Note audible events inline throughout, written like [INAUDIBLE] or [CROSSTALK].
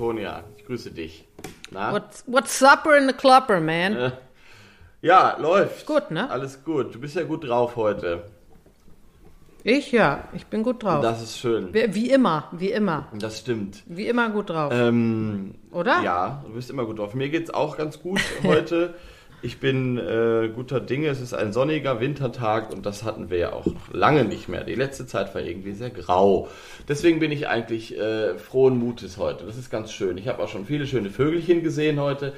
Antonia, ich grüße dich. Na? What's, what's supper in the clubber, man? Äh, ja, läuft. Gut, ne? Alles gut. Du bist ja gut drauf heute. Ich ja, ich bin gut drauf. Das ist schön. Wie, wie immer, wie immer. Das stimmt. Wie immer gut drauf. Ähm, Oder? Ja, du bist immer gut drauf. Mir geht's auch ganz gut [LAUGHS] heute. Ich bin äh, guter Dinge. Es ist ein sonniger Wintertag und das hatten wir ja auch noch lange nicht mehr. Die letzte Zeit war irgendwie sehr grau. Deswegen bin ich eigentlich äh, frohen Mutes heute. Das ist ganz schön. Ich habe auch schon viele schöne Vögelchen gesehen heute.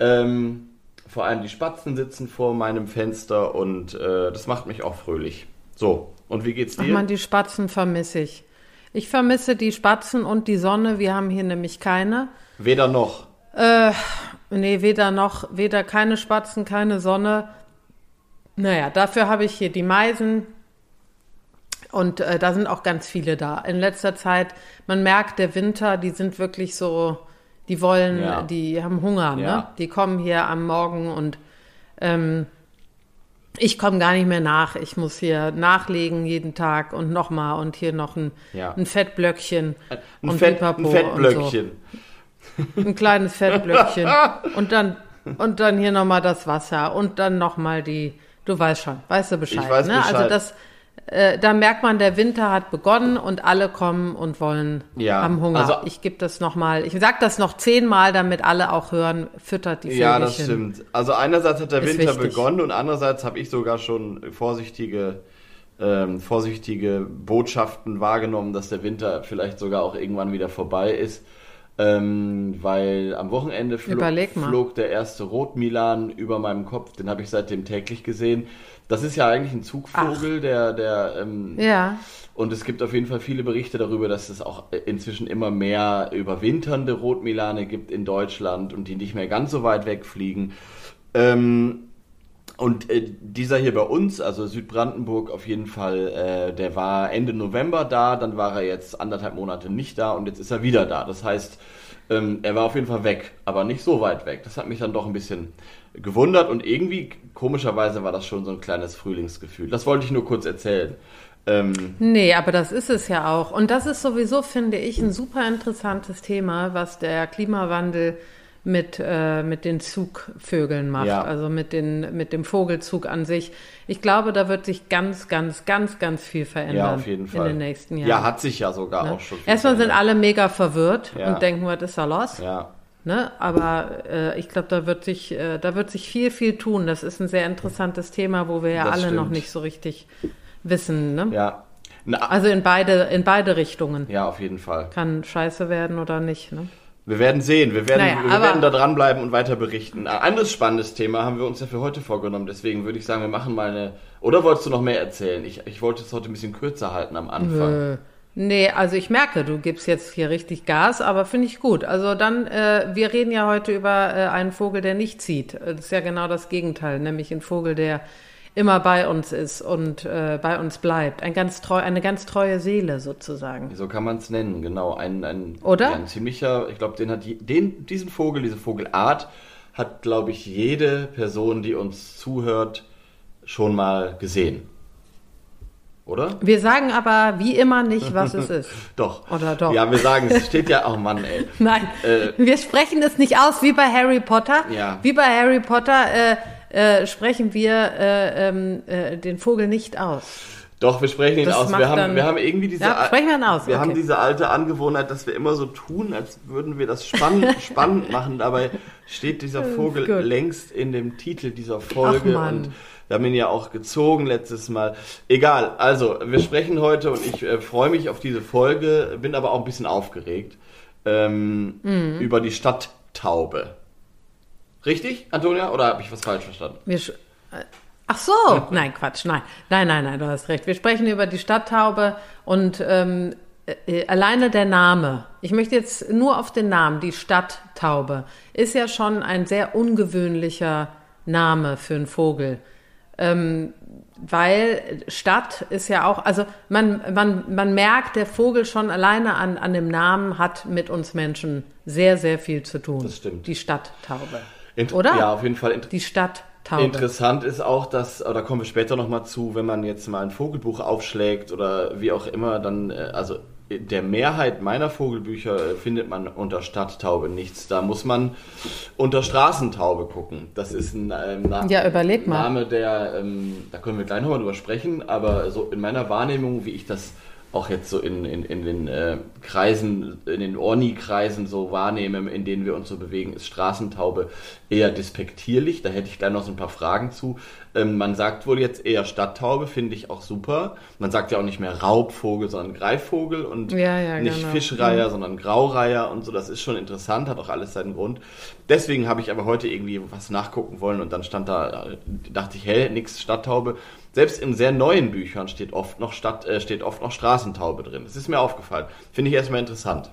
Ähm, vor allem die Spatzen sitzen vor meinem Fenster und äh, das macht mich auch fröhlich. So, und wie geht's dir? Ach man, die Spatzen vermisse ich. Ich vermisse die Spatzen und die Sonne. Wir haben hier nämlich keine. Weder noch. Äh, Nee, weder noch, weder keine Spatzen, keine Sonne. Naja, dafür habe ich hier die Meisen. Und äh, da sind auch ganz viele da. In letzter Zeit, man merkt, der Winter, die sind wirklich so, die wollen, ja. die haben Hunger, ne? ja. ne? Die kommen hier am Morgen und ähm, ich komme gar nicht mehr nach. Ich muss hier nachlegen jeden Tag und nochmal und hier noch ein, ja. ein Fettblöckchen. Ein, und Fett, ein Fettblöckchen. So. Ein kleines Fettblöckchen. [LAUGHS] und dann, und dann hier nochmal das Wasser und dann nochmal die, du weißt schon, weißt du Bescheid. Ich weiß ne? Bescheid. Also das, äh, da merkt man, der Winter hat begonnen und alle kommen und wollen, ja, haben Hunger. Also, ich gebe das nochmal, ich sag das noch zehnmal, damit alle auch hören, füttert die Vögelchen. Ja, das stimmt. Also einerseits hat der Ist Winter wichtig. begonnen und andererseits habe ich sogar schon vorsichtige ähm, vorsichtige Botschaften wahrgenommen, dass der Winter vielleicht sogar auch irgendwann wieder vorbei ist. Ähm, weil am Wochenende flog, flog, der erste Rotmilan über meinem Kopf, den habe ich seitdem täglich gesehen. Das ist ja eigentlich ein Zugvogel, Ach. der, der ähm, ja. Und es gibt auf jeden Fall viele Berichte darüber, dass es auch inzwischen immer mehr überwinternde Rotmilane gibt in Deutschland und die nicht mehr ganz so weit wegfliegen. Ähm, und äh, dieser hier bei uns, also Südbrandenburg auf jeden Fall, äh, der war Ende November da, dann war er jetzt anderthalb Monate nicht da und jetzt ist er wieder da. Das heißt, ähm, er war auf jeden Fall weg, aber nicht so weit weg. Das hat mich dann doch ein bisschen gewundert und irgendwie, komischerweise, war das schon so ein kleines Frühlingsgefühl. Das wollte ich nur kurz erzählen. Ähm, nee, aber das ist es ja auch. Und das ist sowieso, finde ich, ein super interessantes Thema, was der Klimawandel mit, äh, mit den Zugvögeln macht, ja. also mit, den, mit dem Vogelzug an sich. Ich glaube, da wird sich ganz, ganz, ganz, ganz viel verändern ja, auf jeden Fall. in den nächsten Jahren. Ja, hat sich ja sogar ne? auch schon. Erstmal sind alle mega verwirrt ja. und denken, was ist da los? Ja. Ne? Aber äh, ich glaube, da wird sich, äh, da wird sich viel, viel tun. Das ist ein sehr interessantes Thema, wo wir ja das alle stimmt. noch nicht so richtig wissen. Ne? Ja. Na, also in beide, in beide Richtungen. Ja, auf jeden Fall. Kann scheiße werden oder nicht. Ne? Wir werden sehen. Wir werden, naja, wir werden da dranbleiben und weiter berichten. Ein anderes spannendes Thema haben wir uns ja für heute vorgenommen. Deswegen würde ich sagen, wir machen mal eine. Oder wolltest du noch mehr erzählen? Ich, ich wollte es heute ein bisschen kürzer halten am Anfang. Nö. Nee, also ich merke, du gibst jetzt hier richtig Gas, aber finde ich gut. Also dann, äh, wir reden ja heute über äh, einen Vogel, der nicht zieht. Das ist ja genau das Gegenteil, nämlich ein Vogel, der immer bei uns ist und äh, bei uns bleibt. Ein ganz treu, eine ganz treue Seele sozusagen. So kann man es nennen, genau. Ein, ein, Oder? Ja, ein ziemlicher, ich glaube, den hat die, den, diesen Vogel, diese Vogelart, hat, glaube ich, jede Person, die uns zuhört, schon mal gesehen. Oder? Wir sagen aber wie immer nicht, was es [LAUGHS] ist. doch. Oder doch. Ja, wir sagen, es steht ja, oh Mann, ey. [LAUGHS] Nein, Äh, wir sprechen es nicht aus, wie bei Harry Potter. Ja. Wie bei Harry Potter äh, äh, sprechen wir äh, ähm, äh, den Vogel nicht aus. Doch, wir sprechen ihn Das aus. Wir haben, dann- wir haben irgendwie diese, Ja, sprechen wir ihn aus, wir okay. haben diese alte Angewohnheit, dass wir immer so tun, als würden wir das spannend, [LAUGHS] spannend machen. Dabei steht dieser Vogel längst in dem Titel dieser Folge Ach, und wir haben ihn ja auch gezogen letztes Mal. Egal, also wir sprechen heute und ich äh, freue mich auf diese Folge, bin aber auch ein bisschen aufgeregt ähm, Mhm. über die Stadttaube. Richtig, Antonia? Oder habe ich was falsch verstanden? Wir äh, Ach so, [LAUGHS] nein, Quatsch, nein. Nein, nein, nein, du hast recht. Wir sprechen über die Stadttaube und ähm, äh, alleine der Name. Ich möchte jetzt nur auf den Namen, die Stadttaube, ist ja schon ein sehr ungewöhnlicher Name für einen Vogel. Ähm, weil Stadt ist ja auch, also man, man, man merkt, der Vogel schon alleine an, an dem Namen hat mit uns Menschen sehr, sehr viel zu tun. Das stimmt. Die Stadttaube. Int- Oder? Ja, auf jeden Fall. Die Stadttaube. Stadttaube. Interessant ist auch, dass, oder kommen wir später nochmal zu, wenn man jetzt mal ein Vogelbuch aufschlägt oder wie auch immer, dann, äh, also der Mehrheit meiner Vogelbücher äh, findet man unter Stadttaube nichts. Da muss man unter Straßentaube gucken. Das ist ein ähm, Na ja. Name, der, ähm, da können wir gleich nochmal drüber sprechen, aber so in meiner Wahrnehmung, wie ich das auch jetzt so in, in, in den äh, Kreisen, in den Orni-Kreisen so wahrnehme, in denen wir uns so bewegen, ist Straßentaube eher despektierlich. Da hätte ich gleich noch so ein paar Fragen zu. Ähm, man sagt wohl jetzt eher Stadttaube, finde ich auch super. Man sagt ja auch nicht mehr Raubvogel, sondern Greifvogel und ja, ja, nicht genau. Fischreiher, Mhm. sondern Graureiher und so. Das ist schon interessant, hat auch alles seinen Grund. Deswegen habe ich aber heute irgendwie was nachgucken wollen und dann stand da, dachte ich, hä, nix Stadttaube. Selbst in sehr neuen Büchern steht oft noch Stadt, äh, steht oft noch Straßentaube drin. Das ist mir aufgefallen. Finde ich erstmal interessant.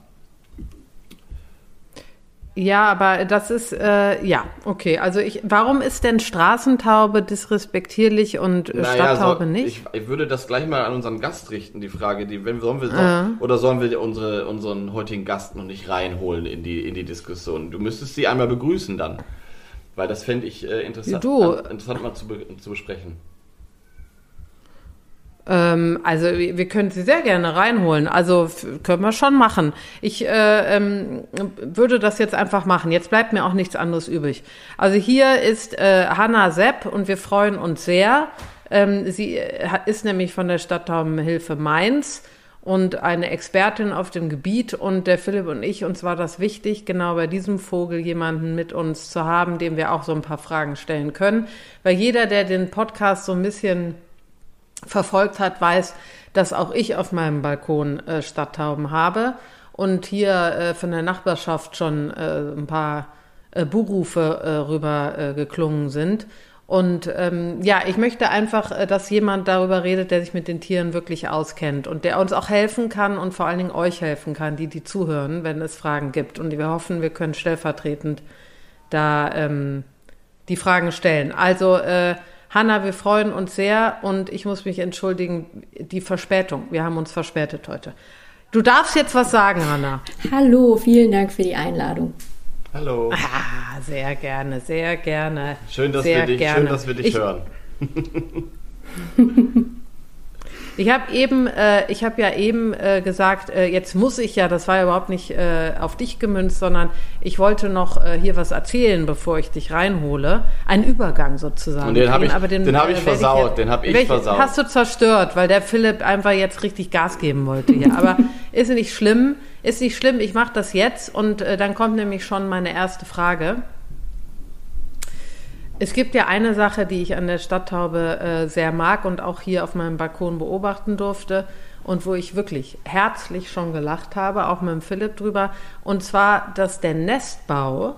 Ja, aber das ist, äh, ja, okay. Also ich, warum ist denn Straßentaube disrespektierlich und äh, Stadttaube so, nicht? Ich, ich würde das gleich mal an unseren Gast richten, die Frage, die, wenn sollen wir Ja. oder sollen wir unsere, unseren heutigen Gast noch nicht reinholen in die, in die Diskussion? Du müsstest sie einmal begrüßen dann. Weil das fände ich äh, interessant, Du. an- interessant mal zu, be, zu besprechen. Ähm, also wir können sie sehr gerne reinholen. Also können wir schon machen. Ich äh, ähm, würde das jetzt einfach machen. Jetzt bleibt mir auch nichts anderes übrig. Also hier ist äh, Hanna Sepp und wir freuen uns sehr. Ähm, sie äh, ist nämlich von der Stadttaubenhilfe Mainz und eine Expertin auf dem Gebiet. Und der Philipp und ich, uns war das wichtig, genau bei diesem Vogel jemanden mit uns zu haben, dem wir auch so ein paar Fragen stellen können. Weil jeder, der den Podcast so ein bisschen verfolgt hat, weiß, dass auch ich auf meinem Balkon äh, Stadttauben habe und hier äh, von der Nachbarschaft schon äh, ein paar äh, Buhrufe äh, rüber äh, geklungen sind. Und ähm, ja, ich möchte einfach, äh, dass jemand darüber redet, der sich mit den Tieren wirklich auskennt und der uns auch helfen kann und vor allen Dingen euch helfen kann, die die zuhören, wenn es Fragen gibt. Und wir hoffen, wir können stellvertretend da ähm, die Fragen stellen. Also äh, Hanna, wir freuen uns sehr und ich muss mich entschuldigen, die Verspätung. Wir haben uns verspätet heute. Du darfst jetzt was sagen, Hanna. Hallo, vielen Dank für die Einladung. Hallo. Ah, sehr gerne, sehr gerne. Schön, dass sehr wir dich, gerne. schön, dass wir dich ich, hören. [LAUGHS] Ich habe eben, äh, ich habe ja eben äh, gesagt, äh, jetzt muss ich ja, das war ja überhaupt nicht äh, auf dich gemünzt, sondern ich wollte noch äh, hier was erzählen, bevor ich dich reinhole. Ein Übergang sozusagen. Und den hab ich- aber den hab ich äh, werd versaut, jetzt- den hab ich welch- versaut. Hast du zerstört, weil der Philipp einfach jetzt richtig Gas geben wollte hier. Aber [LAUGHS] ist nicht schlimm, ist nicht schlimm, ich mache das jetzt und äh, dann kommt nämlich schon meine erste Frage. Es gibt ja eine Sache, die ich an der Stadttaube äh, sehr mag und auch hier auf meinem Balkon beobachten durfte und wo ich wirklich herzlich schon gelacht habe, auch mit dem Philipp drüber. Und zwar, dass der Nestbau,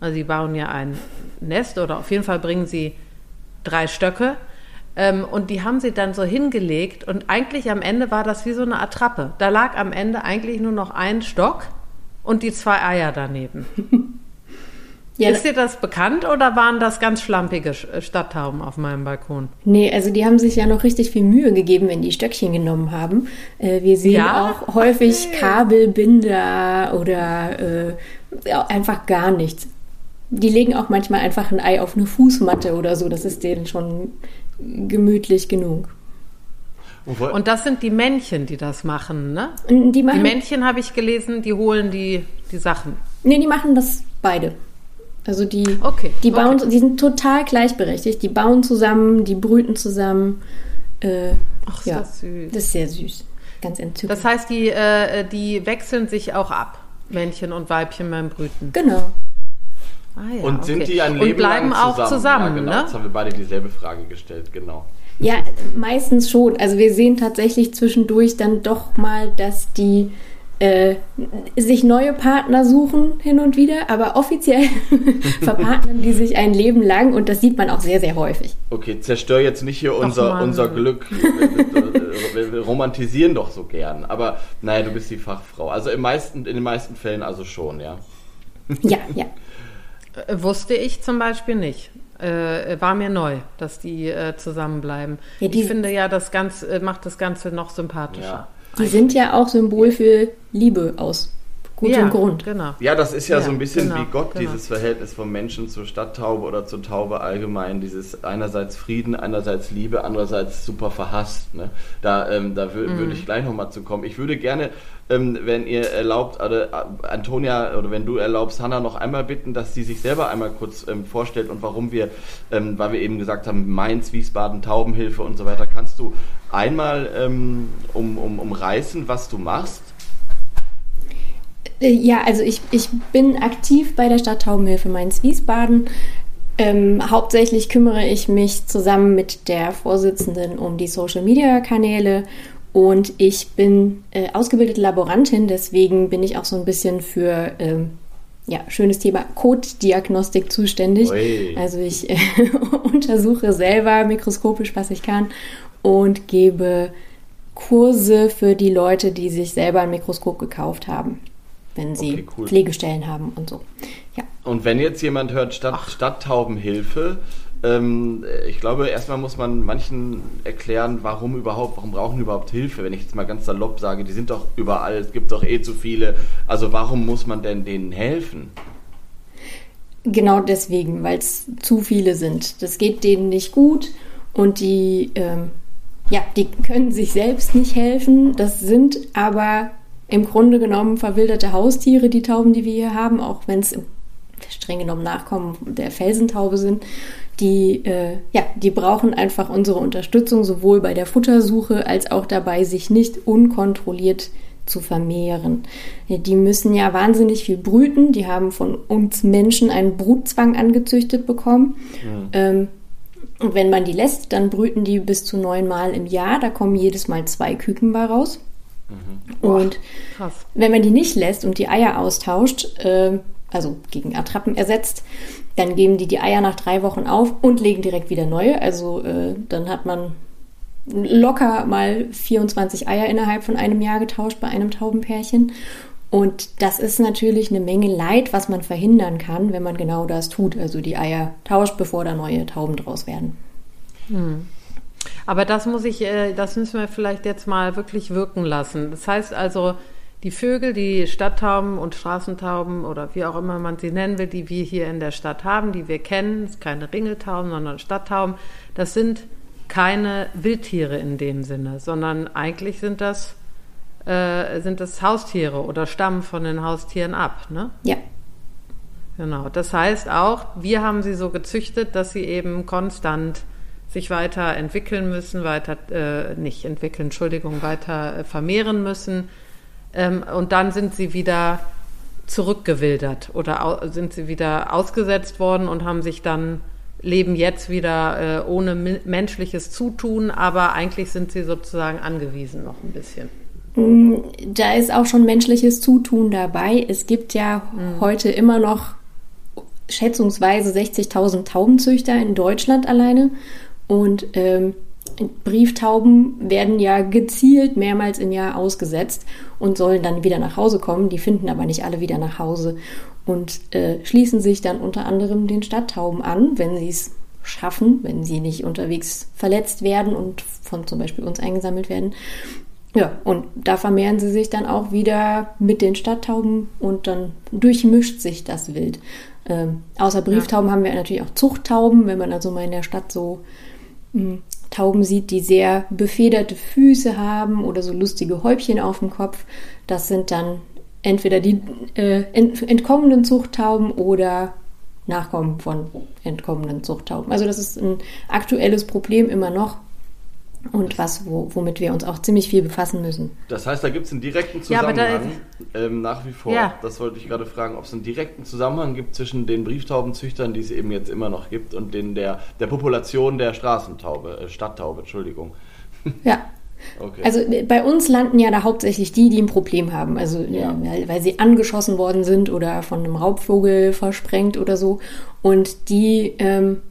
also sie bauen ja ein Nest oder auf jeden Fall bringen sie drei Stöcke ähm, und die haben sie dann so hingelegt und eigentlich am Ende war das wie so eine Attrappe. Da lag am Ende eigentlich nur noch ein Stock und die zwei Eier daneben. [LAUGHS] Ja, Ist dir das bekannt oder waren das ganz schlampige Sch- äh, Stadttauben auf meinem Balkon? nee, also die haben sich ja noch richtig viel Mühe gegeben, wenn die Stöckchen genommen haben. Äh, wir sehen Ja? auch häufig Kabelbinder oder äh, einfach gar nichts. Die legen auch manchmal einfach ein Ei auf eine Fußmatte oder so. Das ist denen schon gemütlich genug. Und das sind die Männchen, die das machen, ne? Und Die Die machen, Männchen habe ich gelesen, die holen die, die Sachen. nee, die machen das beide. Also die, Okay, die bauen, okay. die sind total gleichberechtigt. Die bauen zusammen, die brüten zusammen. Äh, Ach, ist ja, das süß. das ist sehr süß. Ganz entzückend. Das heißt, die, äh, die wechseln sich auch ab, Männchen und Weibchen beim Brüten. genau. Ah, ja, und sind okay. die ein Leben Und bleiben lang auch zusammen? zusammen, ja, genau. ne? Jetzt haben wir beide dieselbe Frage gestellt, genau. Ja, meistens schon. Also wir sehen tatsächlich zwischendurch dann doch mal, dass die äh, sich neue Partner suchen hin und wieder, aber offiziell [LAUGHS] verpartnern die sich ein Leben lang und das sieht man auch sehr, sehr häufig. Okay, zerstör jetzt nicht hier unser, unser Glück. Wir, wir, wir romantisieren doch so gern. Aber naja, du bist die Fachfrau. Also im meisten, in den meisten Fällen also schon, ja. Ja, ja. Äh, Wusste ich zum Beispiel nicht. Äh, war mir neu, dass die äh, zusammenbleiben. Ja, die- ich finde ja, das Ganze äh, macht das Ganze noch sympathischer. Ja. Die sind ja auch Symbol für Liebe aus gutem ja, Grund. Genau. Ja, das ist ja, Ja, so ein bisschen genau, wie Gott, genau. dieses Verhältnis vom Menschen zur Stadttaube oder zur Taube allgemein. Dieses einerseits Frieden, einerseits Liebe, andererseits super verhasst. Ne? Da, ähm, da wür Mhm. würde ich gleich nochmal zu kommen. Ich würde gerne, ähm, wenn ihr erlaubt, oder, äh, Antonia, oder wenn du erlaubst, Hanna noch einmal bitten, dass sie sich selber einmal kurz ähm, vorstellt und warum wir, ähm, weil wir eben gesagt haben, Mainz, Wiesbaden, Taubenhilfe und so weiter. Kannst du einmal ähm, um, um, umreißen, was du machst? Äh, Ja, also ich, ich bin aktiv bei der Stadt Taubenhilfe Mainz-Wiesbaden. Ähm, hauptsächlich kümmere ich mich zusammen mit der Vorsitzenden um die Social-Media-Kanäle und ich bin äh, ausgebildete Laborantin, deswegen bin ich auch so ein bisschen für ähm, ja, schönes Thema Code-Diagnostik zuständig. Ui. Also ich äh, [LAUGHS] untersuche selber mikroskopisch, was ich kann und gebe Kurse für die Leute, die sich selber ein Mikroskop gekauft haben, wenn sie Okay, cool. Pflegestellen haben und so. Ja. Und wenn jetzt jemand hört Stadt, Stadttaubenhilfe, ähm, ich glaube, erstmal muss man manchen erklären, warum überhaupt, warum brauchen die überhaupt Hilfe, wenn ich jetzt mal ganz salopp sage, die sind doch überall, es gibt doch eh zu viele. Also warum muss man denn denen helfen? Genau deswegen, weil es zu viele sind. Das geht denen nicht gut und die, ähm, ja, die können sich selbst nicht helfen. Das sind aber im Grunde genommen verwilderte Haustiere, die Tauben, die wir hier haben, auch wenn es streng genommen Nachkommen der Felsentaube sind. Die, äh, ja, die brauchen einfach unsere Unterstützung, sowohl bei der Futtersuche als auch dabei, sich nicht unkontrolliert zu vermehren. Die müssen ja wahnsinnig viel brüten. Die haben von uns Menschen einen Brutzwang angezüchtet bekommen. Ähm, und wenn man die lässt, dann brüten die bis zu neunmal im Jahr. Da kommen jedes Mal zwei Küken bei raus. Und Krass. wenn man die nicht lässt und die Eier austauscht, äh, also gegen Attrappen ersetzt, dann geben die die Eier nach drei Wochen auf und legen direkt wieder neue. Also äh, dann hat man locker mal 24 Eier innerhalb von einem Jahr getauscht bei einem Taubenpärchen. Und das ist natürlich eine Menge Leid, was man verhindern kann, wenn man genau das tut. Also die Eier tauscht, bevor da neue Tauben draus werden. Aber das muss ich, äh, das müssen wir vielleicht jetzt mal wirklich wirken lassen. Das heißt also, die Vögel, die Stadttauben und Straßentauben oder wie auch immer man sie nennen will, die wir hier in der Stadt haben, die wir kennen, das ist keine Ringeltauben, sondern Stadttauben, das sind keine Wildtiere in dem Sinne, sondern eigentlich sind das, äh, sind das Haustiere oder stammen von den Haustieren ab. Ne? Ja, Genau. Das heißt auch, wir haben sie so gezüchtet, dass sie eben konstant sich weiter entwickeln müssen, weiter äh, nicht entwickeln, Entschuldigung, weiter äh, vermehren müssen. Ähm, und dann sind sie wieder zurückgewildert oder sind sie wieder ausgesetzt worden und haben sich dann leben jetzt wieder äh, ohne menschliches Zutun, aber eigentlich sind sie sozusagen angewiesen noch ein bisschen. Da ist auch schon menschliches Zutun dabei. Es gibt ja heute immer noch schätzungsweise 60.000 Taubenzüchter in Deutschland alleine. Und ähm, Brieftauben werden ja gezielt mehrmals im Jahr ausgesetzt und sollen dann wieder nach Hause kommen. Die finden aber nicht alle wieder nach Hause und äh, schließen sich dann unter anderem den Stadttauben an, wenn sie es schaffen, wenn sie nicht unterwegs verletzt werden und von zum Beispiel uns eingesammelt werden. Ja, und da vermehren sie sich dann auch wieder mit den Stadttauben und dann durchmischt sich das Wild. Ähm, außer Brieftauben haben wir natürlich auch Zuchttauben, wenn man also mal in der Stadt so Tauben sieht, die sehr befederte Füße haben oder so lustige Häubchen auf dem Kopf. Das sind dann entweder die äh, ent entkommenen Zuchttauben oder Nachkommen von entkommenen Zuchttauben. Also das ist ein aktuelles Problem immer noch und was, wo, womit wir uns auch ziemlich viel befassen müssen. Das heißt, da gibt es einen direkten Ja, aber da- Zusammenhang ähm, nach wie vor. Ja. Das wollte ich gerade fragen, ob es einen direkten Zusammenhang gibt zwischen den Brieftaubenzüchtern, die es eben jetzt immer noch gibt, und den der, der Population der Straßentaube, äh, Stadttaube, Entschuldigung. Ja. [LAUGHS] Okay. Also äh, bei uns landen ja da hauptsächlich die, die ein Problem haben. Also äh, Ja. weil, weil sie angeschossen worden sind oder von einem Raubvogel versprengt oder so. Und die, ähm,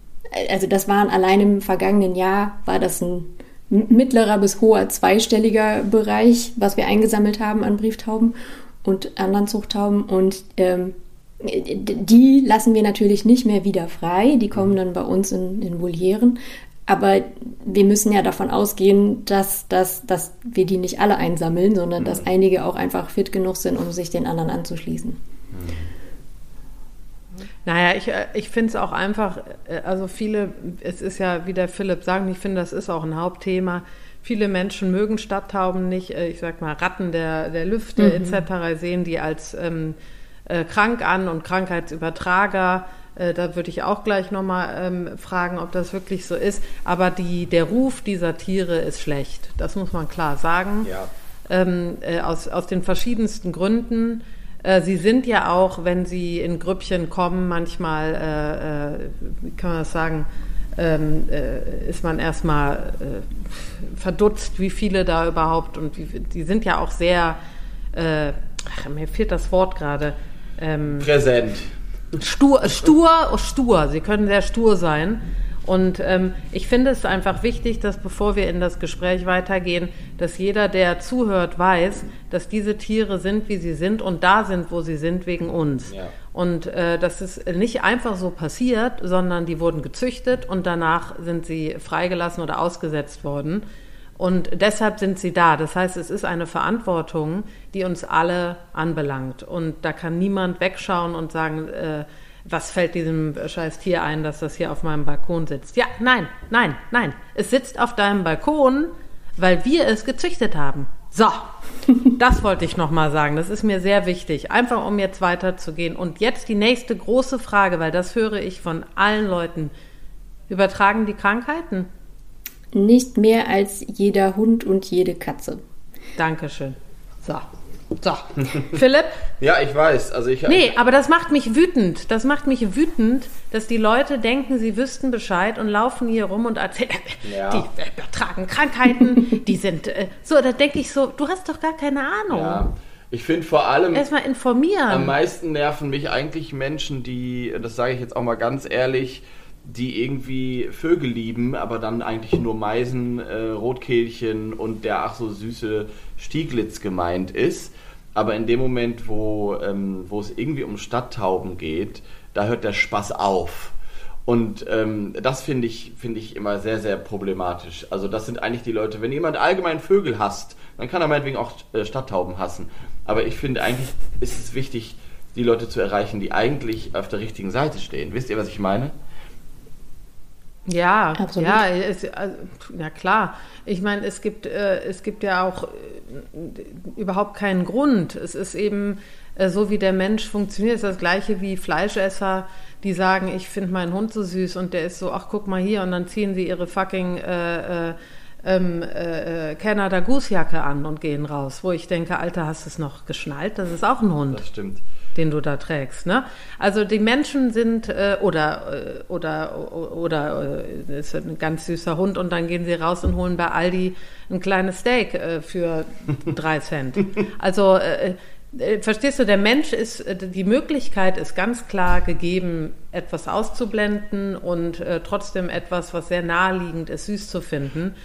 also das waren allein im vergangenen Jahr, war das ein mittlerer bis hoher zweistelliger Bereich, was wir eingesammelt haben an Brieftauben und anderen Zuchttauben. Und ähm, die lassen wir natürlich nicht mehr wieder frei. Die kommen dann bei uns in, in Volieren. Aber wir müssen ja davon ausgehen, dass, dass, dass wir die nicht alle einsammeln, sondern mhm. dass einige auch einfach fit genug sind, um sich den anderen anzuschließen. Mhm. Naja, ich, äh, ich finde es auch einfach, äh, also viele, es ist ja, wie der Philipp sagt, ich finde, das ist auch ein Hauptthema. Viele Menschen mögen Stadttauben nicht, äh, ich sag mal, Ratten der, der Lüfte mhm. etc. sehen die als ähm, äh, krank an und Krankheitsübertrager. Äh, da würde ich auch gleich nochmal ähm, fragen, ob das wirklich so ist. Aber die, der Ruf dieser Tiere ist schlecht. Das muss man klar sagen. Ja. Ähm, äh, aus, aus den verschiedensten Gründen. Äh, sie sind ja auch, wenn sie in Grüppchen kommen, manchmal, äh, äh, wie kann man das sagen, ähm, äh, ist man erstmal äh, verdutzt, wie viele da überhaupt und wie, die sind ja auch sehr, äh, ach, mir fehlt das Wort gerade. Ähm, Präsent. Stur, stur, stur. Sie können sehr stur sein. Und ähm, ich finde es einfach wichtig, dass bevor wir in das Gespräch weitergehen, dass jeder, der zuhört, weiß, dass diese Tiere sind, wie sie sind und da sind, wo sie sind, wegen uns. Ja. Und äh, das ist nicht einfach so passiert, sondern die wurden gezüchtet und danach sind sie freigelassen oder ausgesetzt worden. Und deshalb sind sie da. Das heißt, es ist eine Verantwortung, die uns alle anbelangt. Und da kann niemand wegschauen und sagen, äh, was fällt diesem scheiß Tier ein, dass das hier auf meinem Balkon sitzt? Ja, nein, nein, nein. Es sitzt auf deinem Balkon, weil wir es gezüchtet haben. So, [LAUGHS] das wollte ich nochmal sagen. Das ist mir sehr wichtig. Einfach um jetzt weiterzugehen. Und jetzt die nächste große Frage, weil das höre ich von allen Leuten. Übertragen die Krankheiten? Nicht mehr als jeder Hund und jede Katze. Dankeschön. So. So, [LAUGHS] Philipp? ja, ich weiß. Also ich, nee, aber das macht mich wütend. Das macht mich wütend, dass die Leute denken, sie wüssten Bescheid und laufen hier rum und erzählen, ja. die übertragen Krankheiten, [LAUGHS] die sind äh, so. Da denke ich so, du hast doch gar keine Ahnung. Ja. Ich finde vor allem. Erstmal informieren. Am meisten nerven mich eigentlich Menschen, die, das sage ich jetzt auch mal ganz ehrlich, die irgendwie Vögel lieben, aber dann eigentlich nur Meisen, äh, Rotkehlchen und der ach so süße Stieglitz gemeint ist. Aber in dem Moment, wo, ähm, wo es irgendwie um Stadttauben geht, da hört der Spaß auf. Und ähm, das finde ich, find ich immer sehr, sehr problematisch. Also das sind eigentlich die Leute, wenn jemand allgemein Vögel hasst, dann kann er meinetwegen auch äh, Stadttauben hassen. Aber ich finde eigentlich ist es wichtig, die Leute zu erreichen, die eigentlich auf der richtigen Seite stehen. Wisst ihr, was ich meine? Ja, Absolut. ja, es, also, ja klar. Ich meine, es gibt, äh, es gibt ja auch äh, überhaupt keinen Grund. Es ist eben äh, so, wie der Mensch funktioniert. Es ist das gleiche wie Fleischesser, die sagen, ich finde meinen Hund so süß und der ist so, ach guck mal hier und dann ziehen sie ihre fucking äh, äh, ähm, äh, Canada Goose Jacke an und gehen raus. Wo ich denke, Alter, hast du es noch geschnallt? Das ist auch ein Hund. Das stimmt den du da trägst. Ne? Also die Menschen sind äh, oder äh, oder oder äh, ist ein ganz süßer Hund und dann gehen sie raus und holen bei Aldi ein kleines Steak äh, für drei Cent. Also äh, äh, verstehst du, der Mensch ist, äh, die Möglichkeit ist ganz klar gegeben, etwas auszublenden und äh, trotzdem etwas, was sehr naheliegend ist, süß zu finden.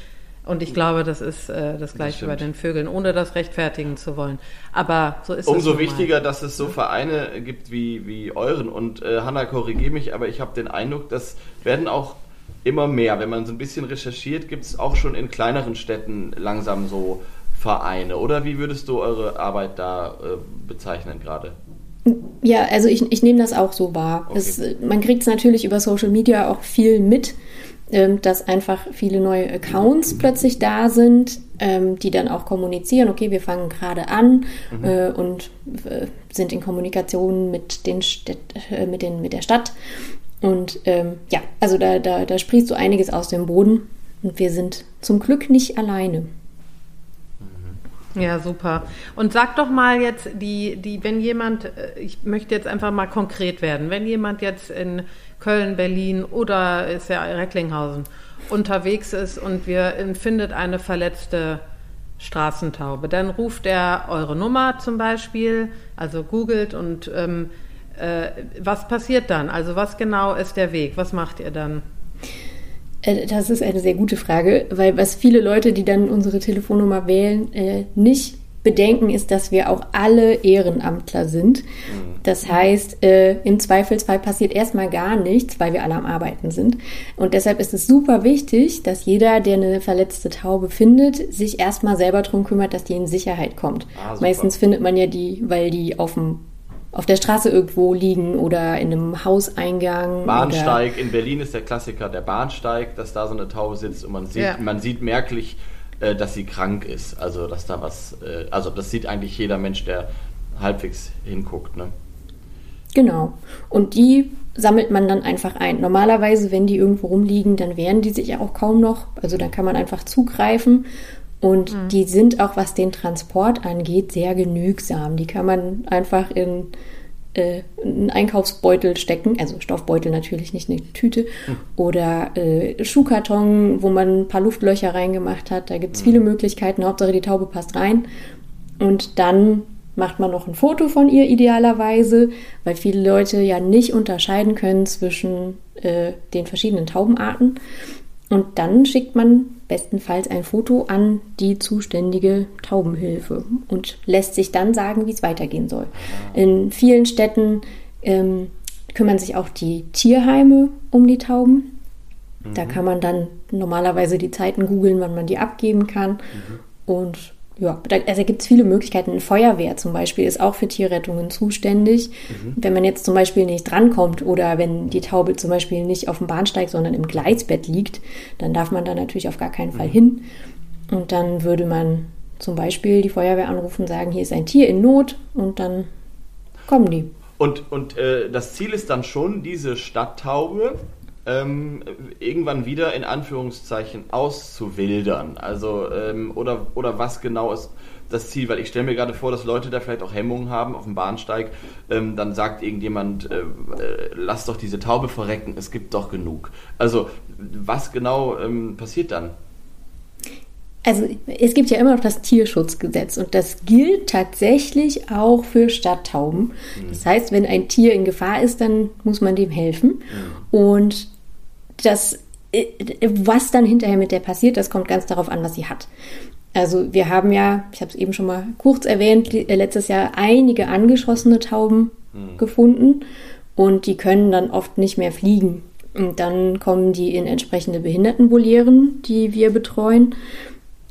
Und ich glaube, das ist äh, das Gleiche das bei den Vögeln, ohne das rechtfertigen zu wollen. Aber so ist Umso es wichtiger, dass es so Vereine gibt wie, wie euren. Und äh, Hanna, korrigiere mich, aber ich habe den Eindruck, das werden auch immer mehr. Wenn man so ein bisschen recherchiert, gibt es auch schon in kleineren Städten langsam so Vereine. Oder wie würdest du eure Arbeit da äh, bezeichnen gerade? Ja, also ich, ich nehme das auch so wahr. Okay. Es, man kriegt es natürlich über Social Media auch viel mit. Ähm, dass einfach viele neue Accounts plötzlich da sind, ähm, die dann auch kommunizieren, okay, wir fangen gerade an mhm. äh, und äh, sind in Kommunikation mit, den Städt, äh, mit, den, mit der Stadt. Und ähm, ja, also da, da, da sprießt so einiges aus dem Boden und wir sind zum Glück nicht alleine. Ja, super. Und sag doch mal jetzt, die, die, wenn jemand, äh, ich möchte jetzt einfach mal konkret werden, wenn jemand jetzt in Köln, Berlin oder ist ja Recklinghausen unterwegs ist und wir findet eine verletzte Straßentaube, dann ruft er eure Nummer zum Beispiel, also googelt und ähm, äh, was passiert dann? Also was genau ist der Weg? Was macht ihr dann? Äh, das ist eine sehr gute Frage, weil was viele Leute, die dann unsere Telefonnummer wählen, äh, nicht bedenken, ist, dass wir auch alle Ehrenamtler sind. Das heißt, äh, im Zweifelsfall passiert erstmal gar nichts, weil wir alle am Arbeiten sind. Und deshalb ist es super wichtig, dass jeder, der eine verletzte Taube findet, sich erstmal selber darum kümmert, dass die in Sicherheit kommt. Ah. Meistens findet man ja die, weil die auf dem auf der Straße irgendwo liegen oder in einem Hauseingang. Oder Bahnsteig, in Berlin ist der Klassiker der Bahnsteig, dass da so eine Taube sitzt und man sieht, Ja. man sieht merklich, äh, dass sie krank ist. Also dass da was, äh, also das sieht eigentlich jeder Mensch, der halbwegs hinguckt. Ne? Genau. Und die sammelt man dann einfach ein. Normalerweise, wenn die irgendwo rumliegen, dann wehren die sich ja auch kaum noch. Also dann kann man einfach zugreifen. Und die sind auch, was den Transport angeht, sehr genügsam. Die kann man einfach in äh, einen Einkaufsbeutel stecken, also Stoffbeutel natürlich, nicht eine Tüte, oder äh, Schuhkarton, wo man ein paar Luftlöcher reingemacht hat. Da gibt es viele Möglichkeiten. Hauptsache die Taube passt rein. Und dann macht man noch ein Foto von ihr idealerweise, weil viele Leute ja nicht unterscheiden können zwischen äh, den verschiedenen Taubenarten. Und dann schickt man bestenfalls ein Foto an die zuständige Taubenhilfe und lässt sich dann sagen, wie es weitergehen soll. In vielen Städten ähm, kümmern sich auch die Tierheime um die Tauben. Da kann man dann normalerweise die Zeiten googeln, wann man die abgeben kann. Und ja, da, also gibt es viele Möglichkeiten. Eine Feuerwehr zum Beispiel ist auch für Tierrettungen zuständig. Wenn man jetzt zum Beispiel nicht drankommt oder wenn die Taube zum Beispiel nicht auf dem Bahnsteig, sondern im Gleisbett liegt, dann darf man da natürlich auf gar keinen Fall hin. Und dann würde man zum Beispiel die Feuerwehr anrufen und sagen, hier ist ein Tier in Not und dann kommen die. Und, und äh, das Ziel ist dann schon, diese Stadttaube ähm, irgendwann wieder in Anführungszeichen auszuwildern. Also, ähm, oder, oder was genau ist das Ziel? Weil ich stelle mir gerade vor, dass Leute da vielleicht auch Hemmungen haben auf dem Bahnsteig. Ähm, dann sagt irgendjemand, äh, äh, lass doch diese Taube verrecken, es gibt doch genug. Also, was genau ähm, passiert dann? Also es gibt ja immer noch das Tierschutzgesetz und das gilt tatsächlich auch für Stadttauben. Das heißt, wenn ein Tier in Gefahr ist, dann muss man dem helfen. Und das, äh, was dann hinterher mit der passiert, das kommt ganz darauf an, was sie hat. Also wir haben ja, ich habe es eben schon mal kurz erwähnt, äh, letztes Jahr einige angeschossene Tauben gefunden und die können dann oft nicht mehr fliegen. Und dann kommen die in entsprechende Behindertenvolieren, die wir betreuen.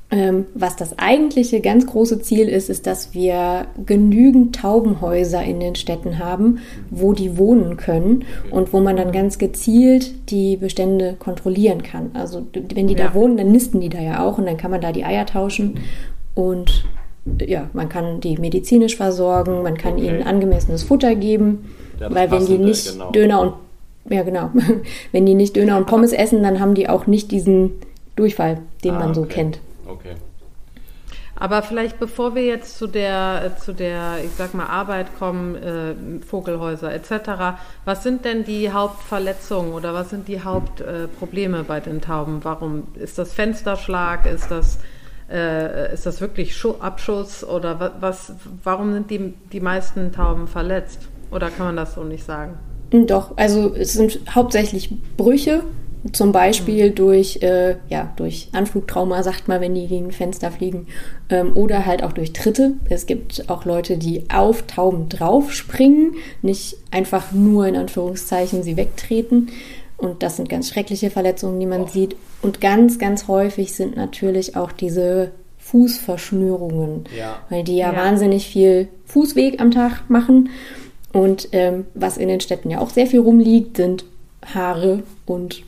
Ähm, was das eigentliche ganz große Ziel ist, ist, dass wir genügend Taubenhäuser in den Städten haben, wo die wohnen können und wo man dann ganz gezielt die Bestände kontrollieren kann. Also wenn die Ja. da wohnen, dann nisten die da ja auch und dann kann man da die Eier tauschen und ja, man kann die medizinisch versorgen, man kann Okay. ihnen angemessenes Futter geben, Ja, weil wenn die nicht genau. Döner und ja genau, [LAUGHS] wenn die nicht Döner und Pommes essen, dann haben die auch nicht diesen Durchfall, den Ah, man so okay. kennt. Okay. Aber vielleicht bevor wir jetzt zu der, zu der, ich sag mal, Arbeit kommen, äh, Vogelhäuser etc., was sind denn die Hauptverletzungen oder was sind die Hauptprobleme äh, bei den Tauben? Warum ist das Fensterschlag? Ist das, äh, ist das wirklich Schu Abschuss oder wa- was, warum sind die, die meisten Tauben verletzt? Oder kann man das so nicht sagen? Doch, also es sind hauptsächlich Brüche, zum Beispiel durch, äh, ja, durch Anflugtrauma, sagt man, wenn die gegen ein Fenster fliegen, ähm, oder halt auch durch Tritte. Es gibt auch Leute, die auf Tauben draufspringen, nicht einfach nur in Anführungszeichen sie wegtreten. Und das sind ganz schreckliche Verletzungen, die man sieht. Und ganz, ganz häufig sind natürlich auch diese Fußverschnürungen, Ja. weil die ja, Ja. wahnsinnig viel Fußweg am Tag machen. Und ähm, was in den Städten ja auch sehr viel rumliegt, sind Haare und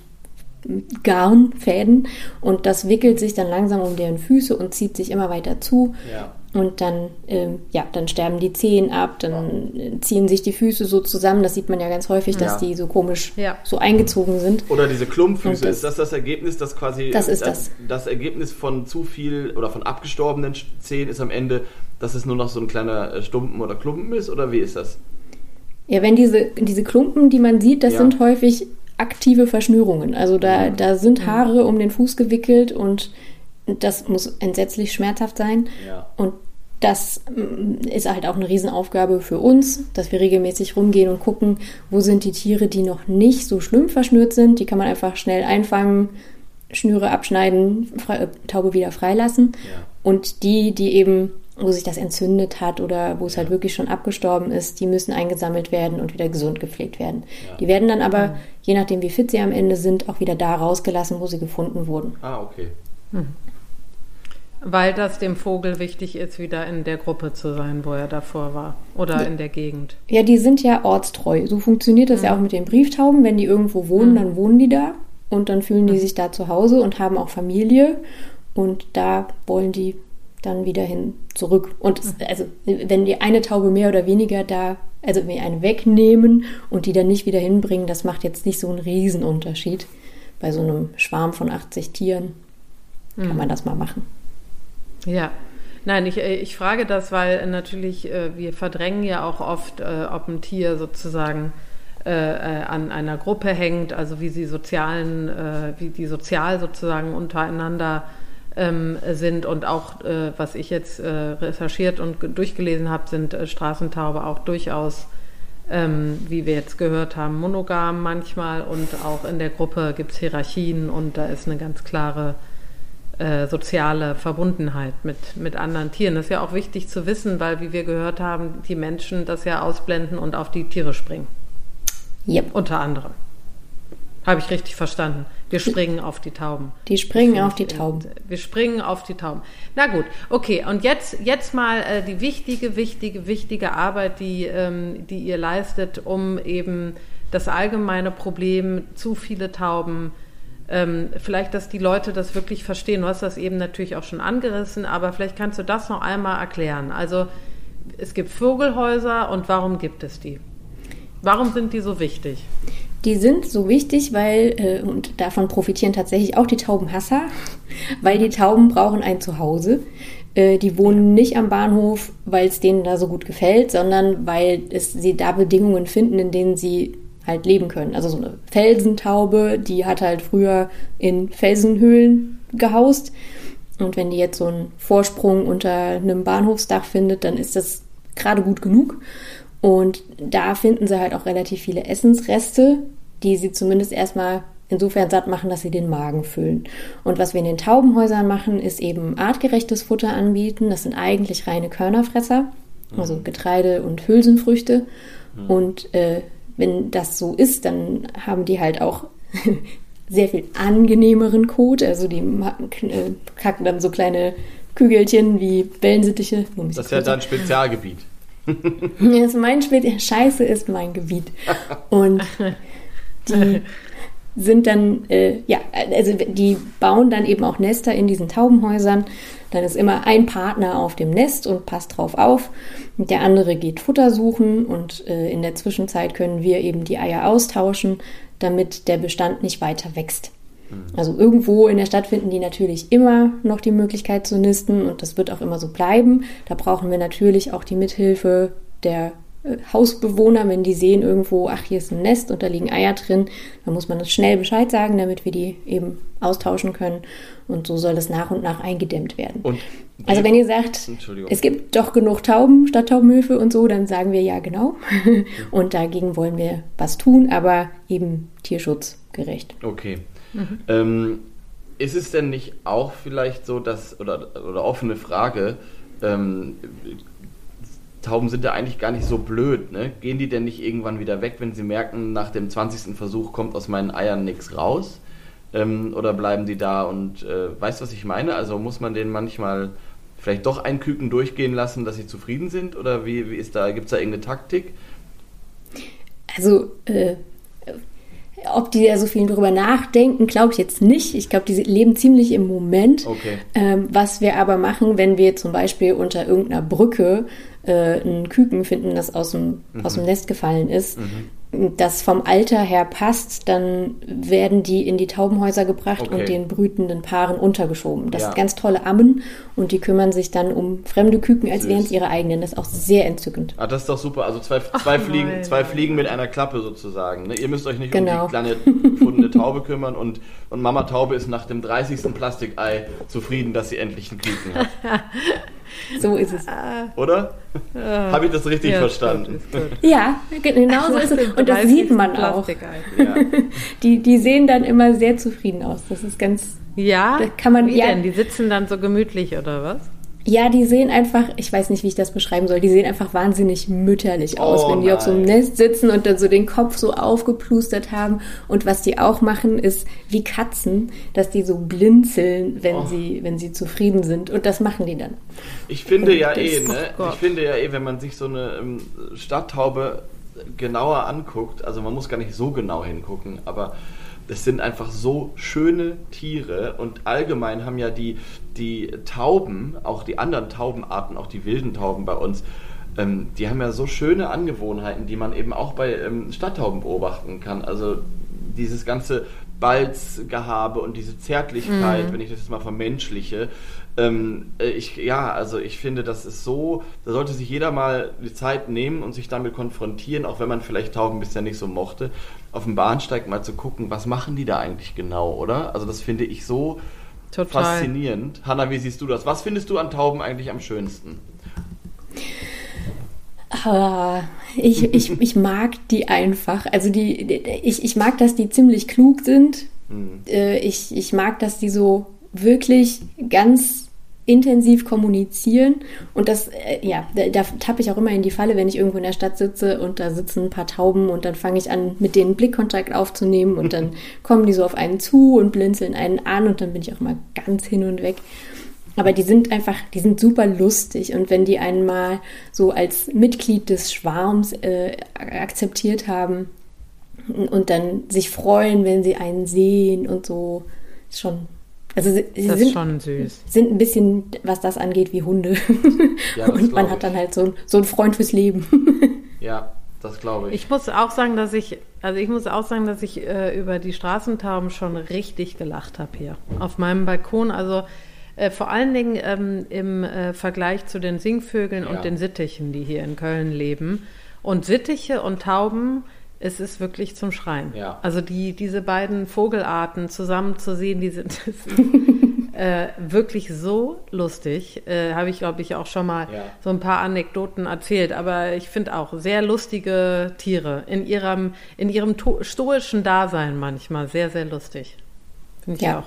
Garnfäden. Und das wickelt sich dann langsam um deren Füße und zieht sich immer weiter zu. Ja. Und dann, ähm, ja, dann sterben die Zehen ab, dann äh, ziehen sich die Füße so zusammen. Das sieht man ja ganz häufig, dass Ja. die so komisch Ja. so eingezogen sind. Oder diese Klumpfüße, das- ist das das Ergebnis, dass quasi Das ist das, das Ergebnis von zu viel oder von abgestorbenen Zehen ist am Ende, dass es nur noch so ein kleiner äh, Stumpen oder Klumpen ist oder wie ist das? Ja, wenn diese, diese Klumpen, die man sieht, das Ja. sind häufig aktive Verschnürungen. Also da, da sind Haare um den Fuß gewickelt und das muss entsetzlich schmerzhaft sein. Ja. Und das mm, ist halt auch eine Riesenaufgabe für uns, dass wir regelmäßig rumgehen und gucken, wo sind die Tiere, die noch nicht so schlimm verschnürt sind. Die kann man einfach schnell einfangen, Schnüre abschneiden, äh, Taube wieder freilassen. Ja. Und die, die eben wo sich das entzündet hat oder wo es halt wirklich schon abgestorben ist, die müssen eingesammelt werden und wieder gesund gepflegt werden. Ja. Die werden dann aber, je nachdem wie fit sie am Ende sind, auch wieder da rausgelassen, wo sie gefunden wurden. Ah, okay. Weil das dem Vogel wichtig ist, wieder in der Gruppe zu sein, wo er davor war. Oder in der Gegend. Ja, die sind ja ortstreu. So funktioniert das ja auch mit den Brieftauben. Wenn die irgendwo wohnen, dann wohnen die da und dann fühlen die sich da zu Hause und haben auch Familie und da wollen die dann wieder hin zurück. Und es, also wenn die eine Taube mehr oder weniger da, also wenn wir eine wegnehmen und die dann nicht wieder hinbringen, das macht jetzt nicht so einen Riesenunterschied. Bei so einem Schwarm von 80 Tieren kann man das mal machen. Ja. Nein, ich, äh, ich frage das, weil natürlich äh, wir verdrängen ja auch oft, äh, ob ein Tier sozusagen äh, äh, an einer Gruppe hängt, also wie sie sozialen, äh, wie die sozial sozusagen untereinander ähm, sind und auch, äh, was ich jetzt äh, recherchiert und ge- durchgelesen habe, sind äh, Straßentaube auch durchaus, ähm, wie wir jetzt gehört haben, monogam manchmal und auch in der Gruppe gibt es Hierarchien und da ist eine ganz klare äh, soziale Verbundenheit mit, mit anderen Tieren. Das ist ja auch wichtig zu wissen, weil, wie wir gehört haben, die Menschen das ja ausblenden und auf die Tiere springen. Yep. Unter anderem. Habe ich richtig verstanden. Wir springen auf die Tauben. Die springen auf die ich, äh, Tauben. Wir springen auf die Tauben. Na gut, okay. Und jetzt, jetzt mal äh, die wichtige, wichtige, wichtige Arbeit, die, ähm, die ihr leistet, um eben das allgemeine Problem zu viele Tauben, ähm, vielleicht, dass die Leute das wirklich verstehen. Du hast das eben natürlich auch schon angerissen, aber vielleicht kannst du das noch einmal erklären. Also es gibt Vogelhäuser und warum gibt es die? Warum sind die so wichtig? Die sind so wichtig, weil, äh, und davon profitieren tatsächlich auch die Taubenhasser, weil die Tauben brauchen ein Zuhause. Äh, die wohnen nicht am Bahnhof, weil es denen da so gut gefällt, sondern weil es, sie da Bedingungen finden, in denen sie halt leben können. Also so eine Felsentaube, die hat halt früher in Felsenhöhlen gehaust. Und wenn die jetzt so einen Vorsprung unter einem Bahnhofsdach findet, dann ist das gerade gut genug. Und da finden sie halt auch relativ viele Essensreste, die sie zumindest erstmal insofern satt machen, dass sie den Magen füllen. Und was wir in den Taubenhäusern machen, ist eben artgerechtes Futter anbieten. Das sind eigentlich reine Körnerfresser, also Getreide und Hülsenfrüchte. Und äh, wenn das so ist, dann haben die halt auch [LAUGHS] sehr viel angenehmeren Kot. Also die äh, kacken dann so kleine Kügelchen wie Wellensittiche. Das ist ja dein Spezialgebiet. [LAUGHS] Ist mein Spät Scheiße ist mein Gebiet. Und die [LAUGHS] sind dann, äh, ja, also die bauen dann eben auch Nester in diesen Taubenhäusern. Dann ist immer ein Partner auf dem Nest und passt drauf auf. Und der andere geht Futter suchen und äh, in der Zwischenzeit können wir eben die Eier austauschen, damit der Bestand nicht weiter wächst. Also irgendwo in der Stadt finden die natürlich immer noch die Möglichkeit zu nisten und das wird auch immer so bleiben. Da brauchen wir natürlich auch die Mithilfe der äh, Hausbewohner, wenn die sehen irgendwo, ach, hier ist ein Nest und da liegen Eier drin, dann muss man das schnell Bescheid sagen, damit wir die eben austauschen können. Und so soll es nach und nach eingedämmt werden. Und Also wenn ihr sagt, es gibt doch genug Tauben, Stadttaubenhöfe und so, dann sagen wir ja genau. [LAUGHS] Und dagegen wollen wir was tun, aber eben tierschutzgerecht. Okay. Ähm, ist es denn nicht auch vielleicht so, dass, oder, oder offene Frage, ähm, Tauben sind ja eigentlich gar nicht so blöd, ne? Gehen die denn nicht irgendwann wieder weg, wenn sie merken, nach dem 20. Versuch kommt aus meinen Eiern nichts raus? Ähm, oder bleiben die da und äh, weißt du, was ich meine? Also muss man denen manchmal vielleicht doch ein Küken durchgehen lassen, dass sie zufrieden sind? Oder wie, wie ist da, gibt es da irgendeine Taktik? Also, äh, ob die da so viel drüber nachdenken, glaube ich jetzt nicht. Ich glaube, die leben ziemlich im Moment. Okay. Ähm, was wir aber machen, wenn wir zum Beispiel unter irgendeiner Brücke äh, ein Küken finden, das aus dem, aus dem Nest gefallen ist, das vom Alter her passt, dann werden die in die Taubenhäuser gebracht Okay. und den brütenden Paaren untergeschoben. Das Ja. sind ganz tolle Ammen und die kümmern sich dann um fremde Küken, als Süß. wären es ihre eigenen. Das ist auch sehr entzückend. Ah, das ist doch super. Also zwei, zwei, Fliegen, nein. zwei Fliegen mit einer Klappe sozusagen. Ne? Ihr müsst euch nicht Genau. um die kleine gefundene Taube kümmern und, und Mama Taube ist nach dem 30. Plastikei zufrieden, dass sie endlich einen Küken hat. [LAUGHS] So ist es. Oder? Habe ich das richtig Ja, verstanden? Ist gut, ist gut. Ja, genau so ist es. Und das sieht man auch. Ja. [LAUGHS] Die, die sehen dann immer sehr zufrieden aus. Das ist ganz. Ja, Da kann man- wie ja. denn? Die sitzen dann so gemütlich oder was? Ja, die sehen einfach, ich weiß nicht, wie ich das beschreiben soll, die sehen einfach wahnsinnig mütterlich aus, Oh wenn die auf so einem nein. Nest sitzen und dann so den Kopf so aufgeplustert haben. Und was die auch machen, ist wie Katzen, dass die so blinzeln, wenn Oh. sie, wenn sie zufrieden sind. Und das machen die dann. Ich finde ja Das- eh, oh ne? Ich finde ja eh, wenn man sich so eine ähm, Stadttaube genauer anguckt, also man muss gar nicht so genau hingucken, aber das sind einfach so schöne Tiere und allgemein haben ja die, die Tauben, auch die anderen Taubenarten, auch die wilden Tauben bei uns, ähm, die haben ja so schöne Angewohnheiten, die man eben auch bei ähm, Stadttauben beobachten kann. Also dieses ganze Balzgehabe und diese Zärtlichkeit, wenn ich das jetzt mal vermenschliche. Ähm, äh, ich, ja, also ich finde, das ist so, da sollte sich jeder mal die Zeit nehmen und sich damit konfrontieren, auch wenn man vielleicht Tauben bisher nicht so mochte, auf dem Bahnsteig mal zu gucken, was machen die da eigentlich genau, oder? Also das finde ich so Total. faszinierend. Hanna, wie siehst du das? Was findest du an Tauben eigentlich am schönsten? Ah, ich, ich, ich mag die einfach. Also die, ich, ich mag, dass die ziemlich klug sind. Äh, Ich, ich mag, dass die so wirklich ganz intensiv kommunizieren. Und das, äh, ja, da, da tappe ich auch immer in die Falle, wenn ich irgendwo in der Stadt sitze und da sitzen ein paar Tauben und dann fange ich an, mit denen Blickkontakt aufzunehmen und dann [LAUGHS] kommen die so auf einen zu und blinzeln einen an und dann bin ich auch mal ganz hin und weg. Aber die sind einfach, die sind super lustig und wenn die einen mal so als Mitglied des Schwarms äh, akzeptiert haben und dann sich freuen, wenn sie einen sehen und so, ist schon. Also sie, sie Das ist sind, schon süß. sind ein bisschen, was das angeht, wie Hunde. Ja, [LAUGHS] und man hat dann halt so, so einen Freund fürs Leben. [LAUGHS] Ja, das glaube ich. Ich muss auch sagen, dass ich, also ich muss auch sagen, dass ich äh, über die Straßentauben schon richtig gelacht habe hier auf meinem Balkon. Also äh, vor allen Dingen ähm, im äh, Vergleich zu den Singvögeln Ja. und den Sittichen, die hier in Köln leben. Und Sittiche und Tauben, es ist wirklich zum Schreien. Ja. Also die, diese beiden Vogelarten zusammen zu sehen, die sind [LAUGHS] äh, wirklich so lustig. Äh, Habe ich, glaube ich, auch schon mal Ja. so ein paar Anekdoten erzählt. Aber ich finde auch sehr lustige Tiere in ihrem, in ihrem to- stoischen Dasein manchmal sehr, sehr lustig. Finde ich Ja. auch.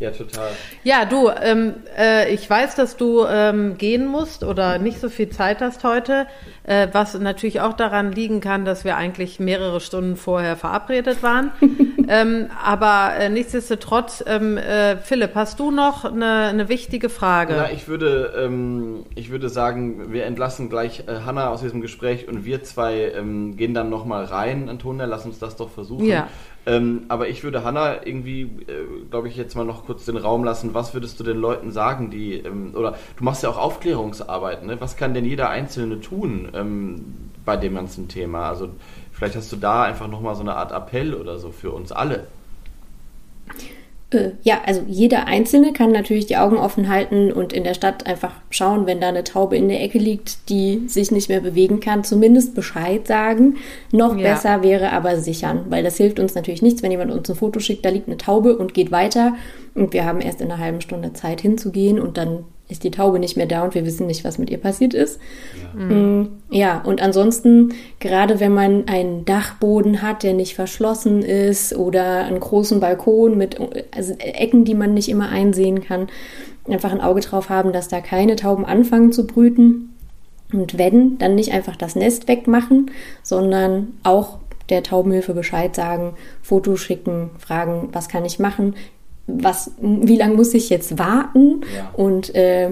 Ja, total. Ja, du, ähm, äh, ich weiß, dass du ähm, gehen musst oder nicht so viel Zeit hast heute, äh, was natürlich auch daran liegen kann, dass wir eigentlich mehrere Stunden vorher verabredet waren. [LAUGHS] ähm, aber äh, nichtsdestotrotz, ähm, äh, Philipp, hast du noch eine, eine wichtige Frage? Na, ich würde, ähm, ich würde sagen, wir entlassen gleich äh, Hanna aus diesem Gespräch und wir zwei ähm, gehen dann nochmal rein, Antonia, lass uns das doch versuchen. Ja. Ähm, aber ich würde Hanna irgendwie, äh, glaube ich, jetzt mal noch kurz den Raum lassen. Was würdest du den Leuten sagen, die, ähm, oder du machst ja auch Aufklärungsarbeit, ne? Was kann denn jeder Einzelne tun ähm, bei dem ganzen Thema? Also vielleicht hast du da einfach nochmal so eine Art Appell oder so für uns alle. Äh, ja, also jeder Einzelne kann natürlich die Augen offen halten und in der Stadt einfach schauen, wenn da eine Taube in der Ecke liegt, die sich nicht mehr bewegen kann, zumindest Bescheid sagen. Noch Ja. besser wäre aber sichern, weil das hilft uns natürlich nichts, wenn jemand uns ein Foto schickt, da liegt eine Taube und geht weiter und wir haben erst in einer halben Stunde Zeit hinzugehen und dann ist die Taube nicht mehr da und wir wissen nicht, was mit ihr passiert ist. Mm, Ja, und ansonsten, gerade wenn man einen Dachboden hat, der nicht verschlossen ist oder einen großen Balkon mit also Ecken, die man nicht immer einsehen kann, einfach ein Auge drauf haben, dass da keine Tauben anfangen zu brüten. Und wenn, dann nicht einfach das Nest wegmachen, sondern auch der Taubenhilfe Bescheid sagen, Foto schicken, fragen, was kann ich machen, was, wie lange muss ich jetzt warten Ja. und äh,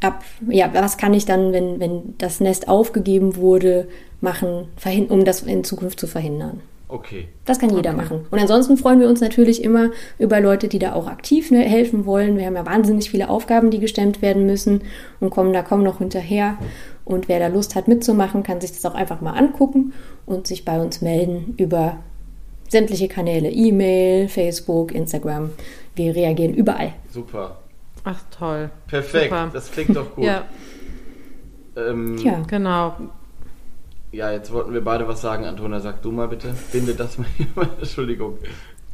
ab, ja, was kann ich dann, wenn, wenn das Nest aufgegeben wurde, machen, um das in Zukunft zu verhindern. Okay. Das kann jeder machen. Und ansonsten freuen wir uns natürlich immer über Leute, die da auch aktiv ne, helfen wollen. Wir haben ja wahnsinnig viele Aufgaben, die gestemmt werden müssen und kommen da kaum noch hinterher. Und wer da Lust hat mitzumachen, kann sich das auch einfach mal angucken und sich bei uns melden über sämtliche Kanäle, E-Mail, Facebook, Instagram. Wir reagieren überall. Super. Ach toll. Perfekt. Super. Das klingt doch gut. Ja, Ähm, Tja, genau. Ja, jetzt wollten wir beide was sagen. Antonia, sag du mal bitte. Binde das mal. [LAUGHS] Entschuldigung.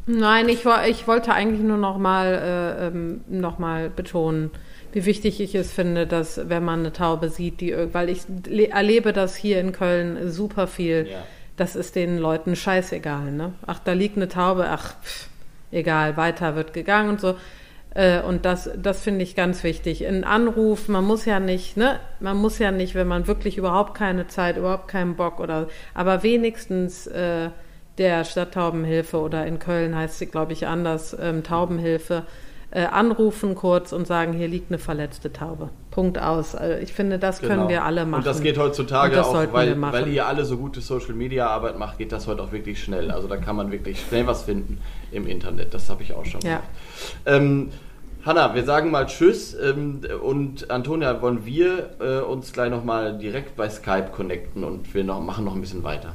Nein, ich, ich wollte eigentlich nur noch mal, äh, ähm, noch mal betonen, wie wichtig ich es finde, dass wenn man eine Taube sieht, die, weil ich le- erlebe das hier in Köln super viel, Ja. das ist den Leuten scheißegal. Ne? Ach, da liegt eine Taube, ach, pff, egal, weiter wird gegangen und so. Äh, und das, das finde ich ganz wichtig. Ein Anruf, man muss ja nicht, ne, man muss ja nicht, wenn man wirklich überhaupt keine Zeit, überhaupt keinen Bock oder, aber wenigstens äh, der Stadttaubenhilfe oder in Köln heißt sie, glaube ich, anders, ähm, Taubenhilfe, äh, anrufen kurz und sagen, hier liegt eine verletzte Taube. Punkt aus. Also ich finde, das können genau. wir alle machen. Und das geht heutzutage das auch, weil, weil ihr alle so gute Social Media Arbeit macht, geht das heute auch wirklich schnell. Also da kann man wirklich schnell was finden im Internet. Das habe ich auch schon ja. gemacht. Ähm, Hanna, wir sagen mal Tschüss ähm, und Antonia, wollen wir äh, uns gleich nochmal direkt bei Skype connecten und wir noch, machen noch ein bisschen weiter.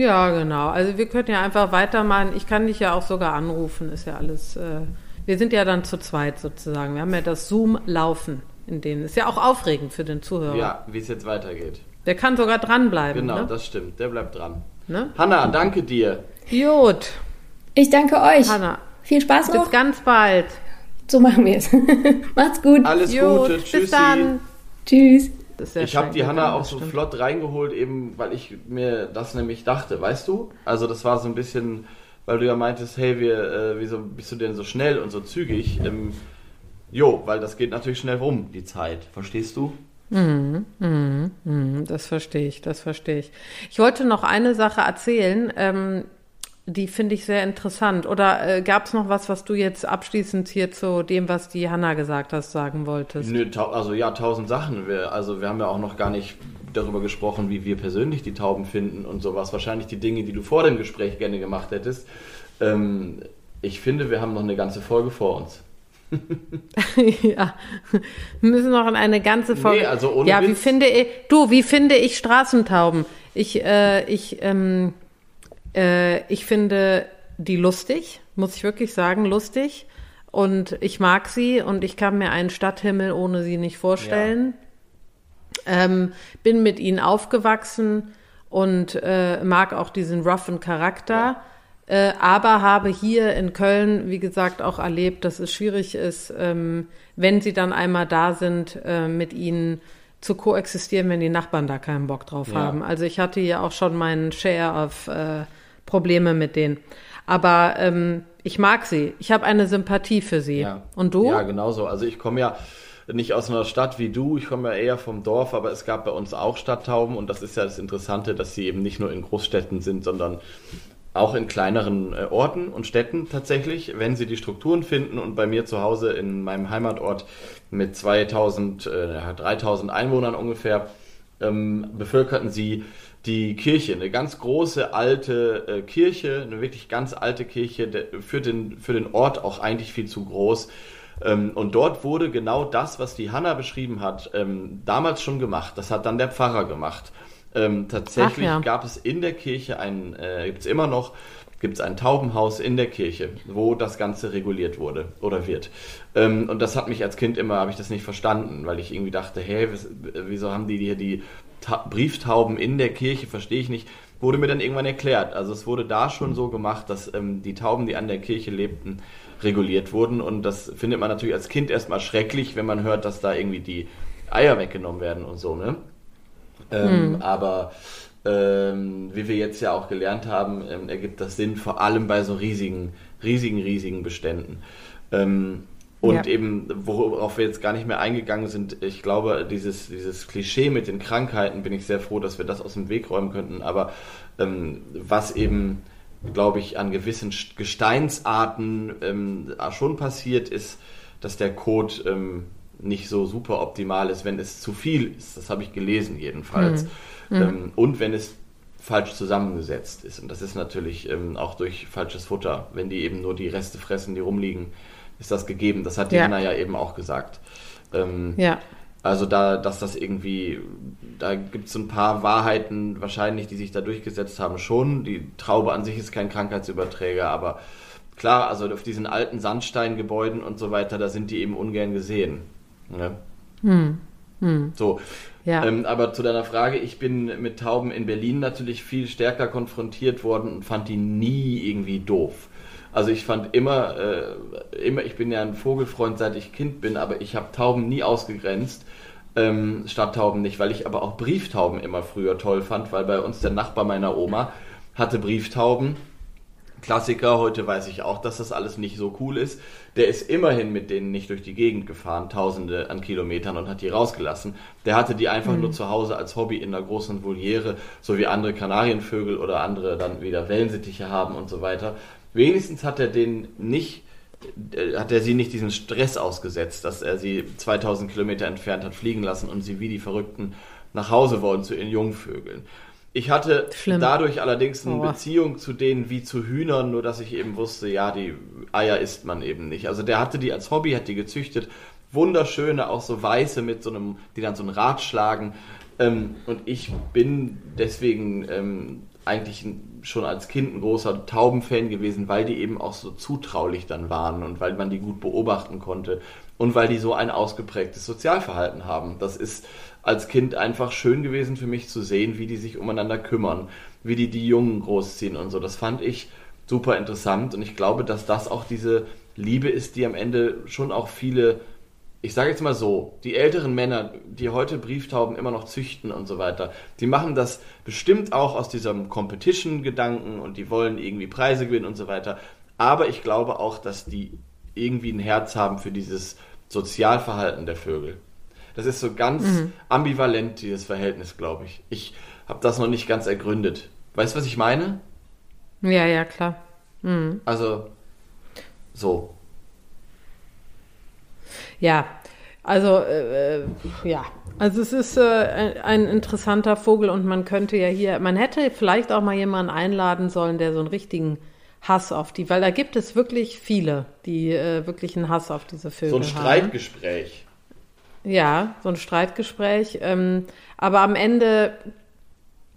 Ja, genau. Also wir können ja einfach weitermachen. Ich kann dich ja auch sogar anrufen, ist ja alles. Äh, wir sind ja dann zu zweit sozusagen. Wir haben ja das Zoom laufen in denen. Ist ja auch aufregend für den Zuhörer. Ja, wie es jetzt weitergeht. Der kann sogar dranbleiben. Genau, ne? das stimmt. Der bleibt dran. Ne? Hanna, danke dir. Gut. Ich danke euch. Hanna. Viel Spaß noch. Bis ganz bald. So machen wir es. [LAUGHS] Macht's gut. Alles Gut, Gute. Tschüssi. Bis dann. Tschüss. Ich habe die Hanna auch so stimmt. flott reingeholt, eben weil ich mir das nämlich dachte, weißt du? Also das war so ein bisschen, weil du ja meintest, hey, wir, äh, wieso bist du denn so schnell und so zügig? Ähm, jo, weil das geht natürlich schnell rum, die Zeit. Verstehst du? Mhm, mhm, mhm, das verstehe ich, das verstehe ich. Ich wollte noch eine Sache erzählen. Ähm, die finde ich sehr interessant. Oder äh, gab es noch was, was du jetzt abschließend hier zu dem, was die Hanna gesagt hast, sagen wolltest? Nö, also ja, tausend Sachen. Wir, also wir haben ja auch noch gar nicht darüber gesprochen, wie wir persönlich die Tauben finden und sowas. Wahrscheinlich die Dinge, die du vor dem Gespräch gerne gemacht hättest. Ähm, ich finde, wir haben noch eine ganze Folge vor uns. [LAUGHS] ja, wir müssen noch in eine ganze Folge. Nee, also ohne ja, Witz. wie finde ich, du, wie finde ich Straßentauben? Ich, äh, ich, ähm, äh, ich finde die lustig, muss ich wirklich sagen, lustig. Und ich mag sie und ich kann mir einen Stadthimmel ohne sie nicht vorstellen. Ja. Ähm, bin mit ihnen aufgewachsen und äh, mag auch diesen roughen Charakter. Ja. Äh, aber habe hier in Köln, wie gesagt, auch erlebt, dass es schwierig ist, ähm, wenn sie dann einmal da sind, äh, mit ihnen zu koexistieren, wenn die Nachbarn da keinen Bock drauf ja. haben. Also ich hatte hier auch schon meinen Share of äh, Probleme mit denen. Aber ähm, ich mag sie. Ich habe eine Sympathie für sie. Ja. Und du? Ja, genauso. Also ich komme ja nicht aus einer Stadt wie du, ich komme ja eher vom Dorf, aber es gab bei uns auch Stadttauben und das ist ja das Interessante, dass sie eben nicht nur in Großstädten sind, sondern auch in kleineren äh, Orten und Städten tatsächlich, wenn sie die Strukturen finden. Und bei mir zu Hause in meinem Heimatort mit 2000, äh, 3000 Einwohnern ungefähr, ähm, bevölkerten sie die Kirche, eine ganz große alte äh, Kirche, eine wirklich ganz alte Kirche, der, für, den, für den Ort auch eigentlich viel zu groß. Ähm, und dort wurde genau das, was die Hanna beschrieben hat, ähm, damals schon gemacht. Das hat dann der Pfarrer gemacht. Ähm, tatsächlich ja. gab es in der Kirche ein, äh, gibt es immer noch, gibt es ein Taubenhaus in der Kirche, wo das Ganze reguliert wurde oder wird. Ähm, und das hat mich als Kind immer, habe ich das nicht verstanden, weil ich irgendwie dachte, hä, wieso haben die hier die Brieftauben in der Kirche, verstehe ich nicht, wurde mir dann irgendwann erklärt. Also es wurde da schon so gemacht, dass ähm, die Tauben, die an der Kirche lebten, reguliert wurden. Und das findet man natürlich als Kind erstmal schrecklich, wenn man hört, dass da irgendwie die Eier weggenommen werden und so, ne? Ähm, hm. Aber ähm, wie wir jetzt ja auch gelernt haben, ähm, ergibt das Sinn, vor allem bei so riesigen, riesigen, riesigen Beständen. Ähm, und ja. eben, worauf wir jetzt gar nicht mehr eingegangen sind, ich glaube, dieses, dieses Klischee mit den Krankheiten bin ich sehr froh, dass wir das aus dem Weg räumen könnten. Aber ähm, was eben, glaube ich, an gewissen Gesteinsarten ähm, schon passiert, ist, dass der Code ähm, nicht so super optimal ist, wenn es zu viel ist. Das habe ich gelesen jedenfalls. Mhm. mhm. und wenn es falsch zusammengesetzt ist. Und das ist natürlich ähm, auch durch falsches Futter, wenn die eben nur die Reste fressen, die rumliegen ist das gegeben. Das hat die ja. Anna ja eben auch gesagt. Ähm, ja. Also da, dass das irgendwie, da gibt es ein paar Wahrheiten wahrscheinlich, die sich da durchgesetzt haben, schon. Die Traube an sich ist kein Krankheitsüberträger, aber klar, also auf diesen alten Sandsteingebäuden und so weiter, da sind die eben ungern gesehen. Ne? Hm. Hm. So. Ja. Ähm, aber zu deiner Frage, ich bin mit Tauben in Berlin natürlich viel stärker konfrontiert worden und fand die nie irgendwie doof. Also ich fand immer, äh, immer, ich bin ja ein Vogelfreund, seit ich Kind bin, aber ich habe Tauben nie ausgegrenzt. Ähm, Stadttauben nicht, weil ich aber auch Brieftauben immer früher toll fand, weil bei uns der Nachbar meiner Oma hatte Brieftauben, Klassiker, heute weiß ich auch, dass das alles nicht so cool ist. Der ist immerhin mit denen nicht durch die Gegend gefahren, tausende an Kilometern und hat die rausgelassen. Der hatte die einfach mhm. nur zu Hause als Hobby in einer großen Voliere, so wie andere Kanarienvögel oder andere dann wieder Wellensittiche haben und so weiter. Wenigstens hat er den nicht äh, hat er sie nicht diesen Stress ausgesetzt, dass er sie 2000 Kilometer entfernt hat fliegen lassen und sie wie die Verrückten nach Hause wollen zu ihren Jungvögeln. Ich hatte Schlimm. dadurch allerdings eine oh. Beziehung zu denen wie zu Hühnern, nur dass ich eben wusste, ja, die Eier isst man eben nicht. Also der hatte die als Hobby, hat die gezüchtet. Wunderschöne, auch so weiße mit so einem, die dann so ein Rad schlagen. Ähm, und ich bin deswegen ähm, eigentlich schon als Kind ein großer Taubenfan gewesen, weil die eben auch so zutraulich dann waren und weil man die gut beobachten konnte und weil die so ein ausgeprägtes Sozialverhalten haben. Das ist als Kind einfach schön gewesen für mich zu sehen, wie die sich umeinander kümmern, wie die die Jungen großziehen und so. Das fand ich super interessant und ich glaube, dass das auch diese Liebe ist, die am Ende schon auch viele, ich sage jetzt mal so, die älteren Männer, die heute Brieftauben immer noch züchten und so weiter, die machen das bestimmt auch aus diesem Competition-Gedanken und die wollen irgendwie Preise gewinnen und so weiter. Aber ich glaube auch, dass die irgendwie ein Herz haben für dieses Sozialverhalten der Vögel. Das ist so ganz mhm. ambivalent, dieses Verhältnis, glaube ich. Ich habe das noch nicht ganz ergründet. Weißt du, was ich meine? Ja, ja, klar. Mhm. Also, so. Ja, also, äh, ja. Also es ist äh, ein, ein, interessanter Vogel und man könnte ja hier, man hätte vielleicht auch mal jemanden einladen sollen, der so einen richtigen Hass auf die, weil da gibt es wirklich viele, die äh, wirklich einen Hass auf diese Vögel haben. So ein Streitgespräch. Haben. Ja, so ein Streitgespräch. Ähm, aber am Ende,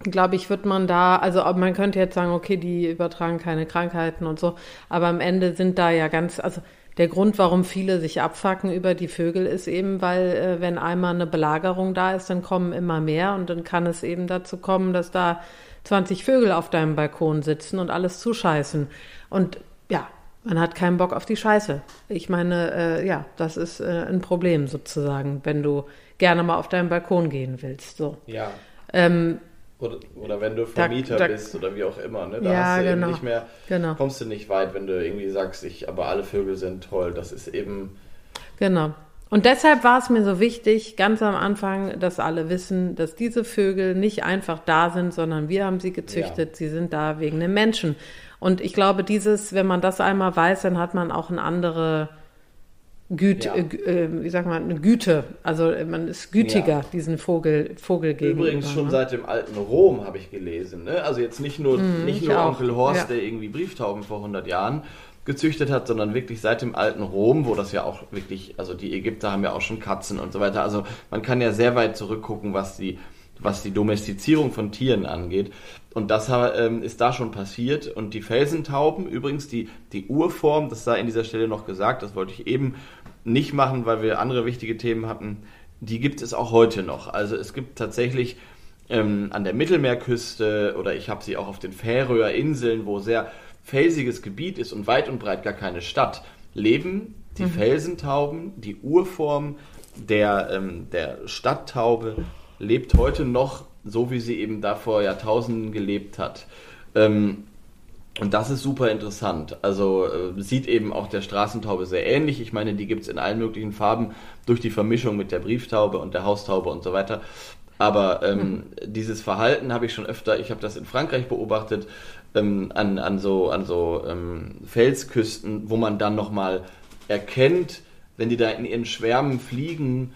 glaube ich, wird man da, also man könnte jetzt sagen, okay, die übertragen keine Krankheiten und so, aber am Ende sind da ja ganz, also der Grund, warum viele sich abfacken über die Vögel, ist eben, weil äh, wenn einmal eine Belagerung da ist, dann kommen immer mehr und dann kann es eben dazu kommen, dass da 20 Vögel auf deinem Balkon sitzen und alles zuscheißen. Und ja, man hat keinen Bock auf die Scheiße. Ich meine, äh, ja, das ist äh, ein Problem sozusagen, wenn du gerne mal auf deinen Balkon gehen willst. So. Ja. Ähm, oder, oder, wenn du Vermieter da, da, bist oder wie auch immer, ne? Da ja, hast du genau, eben nicht mehr, genau. kommst du nicht weit, wenn du irgendwie sagst, ich, aber alle Vögel sind toll. Das ist eben. Genau. Und deshalb war es mir so wichtig, ganz am Anfang, dass alle wissen, dass diese Vögel nicht einfach da sind, sondern wir haben sie gezüchtet. Ja. Sie sind da wegen den Menschen. Und ich glaube, dieses, wenn man das einmal weiß, dann hat man auch eine andere Güte, ja. äh, wie sagt man, eine Güte. Also man ist gütiger ja. diesen Vogel, Vogel gegenüber. Übrigens schon ne? seit dem alten Rom habe ich gelesen. Ne? Also jetzt nicht nur, mm, nicht nur Onkel Horst, ja. der irgendwie Brieftauben vor 100 Jahren gezüchtet hat, sondern wirklich seit dem alten Rom, wo das ja auch wirklich, also die Ägypter haben ja auch schon Katzen und so weiter. Also man kann ja sehr weit zurückgucken, was die was die Domestizierung von Tieren angeht. Und das ähm, ist da schon passiert. Und die Felsentauben, übrigens die, die Urform, das sei in dieser Stelle noch gesagt, das wollte ich eben nicht machen, weil wir andere wichtige Themen hatten, die gibt es auch heute noch. Also es gibt tatsächlich ähm, an der Mittelmeerküste oder ich habe sie auch auf den Färöer Inseln, wo sehr felsiges Gebiet ist und weit und breit gar keine Stadt, leben die mhm. Felsentauben, die Urform der, ähm, der Stadttaube lebt heute noch so, wie sie eben da vor Jahrtausenden gelebt hat. Ähm, und das ist super interessant. Also äh, sieht eben auch der Straßentaube sehr ähnlich. Ich meine, die gibt es in allen möglichen Farben durch die Vermischung mit der Brieftaube und der Haustaube und so weiter. Aber ähm, mhm. dieses Verhalten habe ich schon öfter, ich habe das in Frankreich beobachtet, ähm, an, an so, an so ähm, Felsküsten, wo man dann nochmal erkennt, wenn die da in ihren Schwärmen fliegen,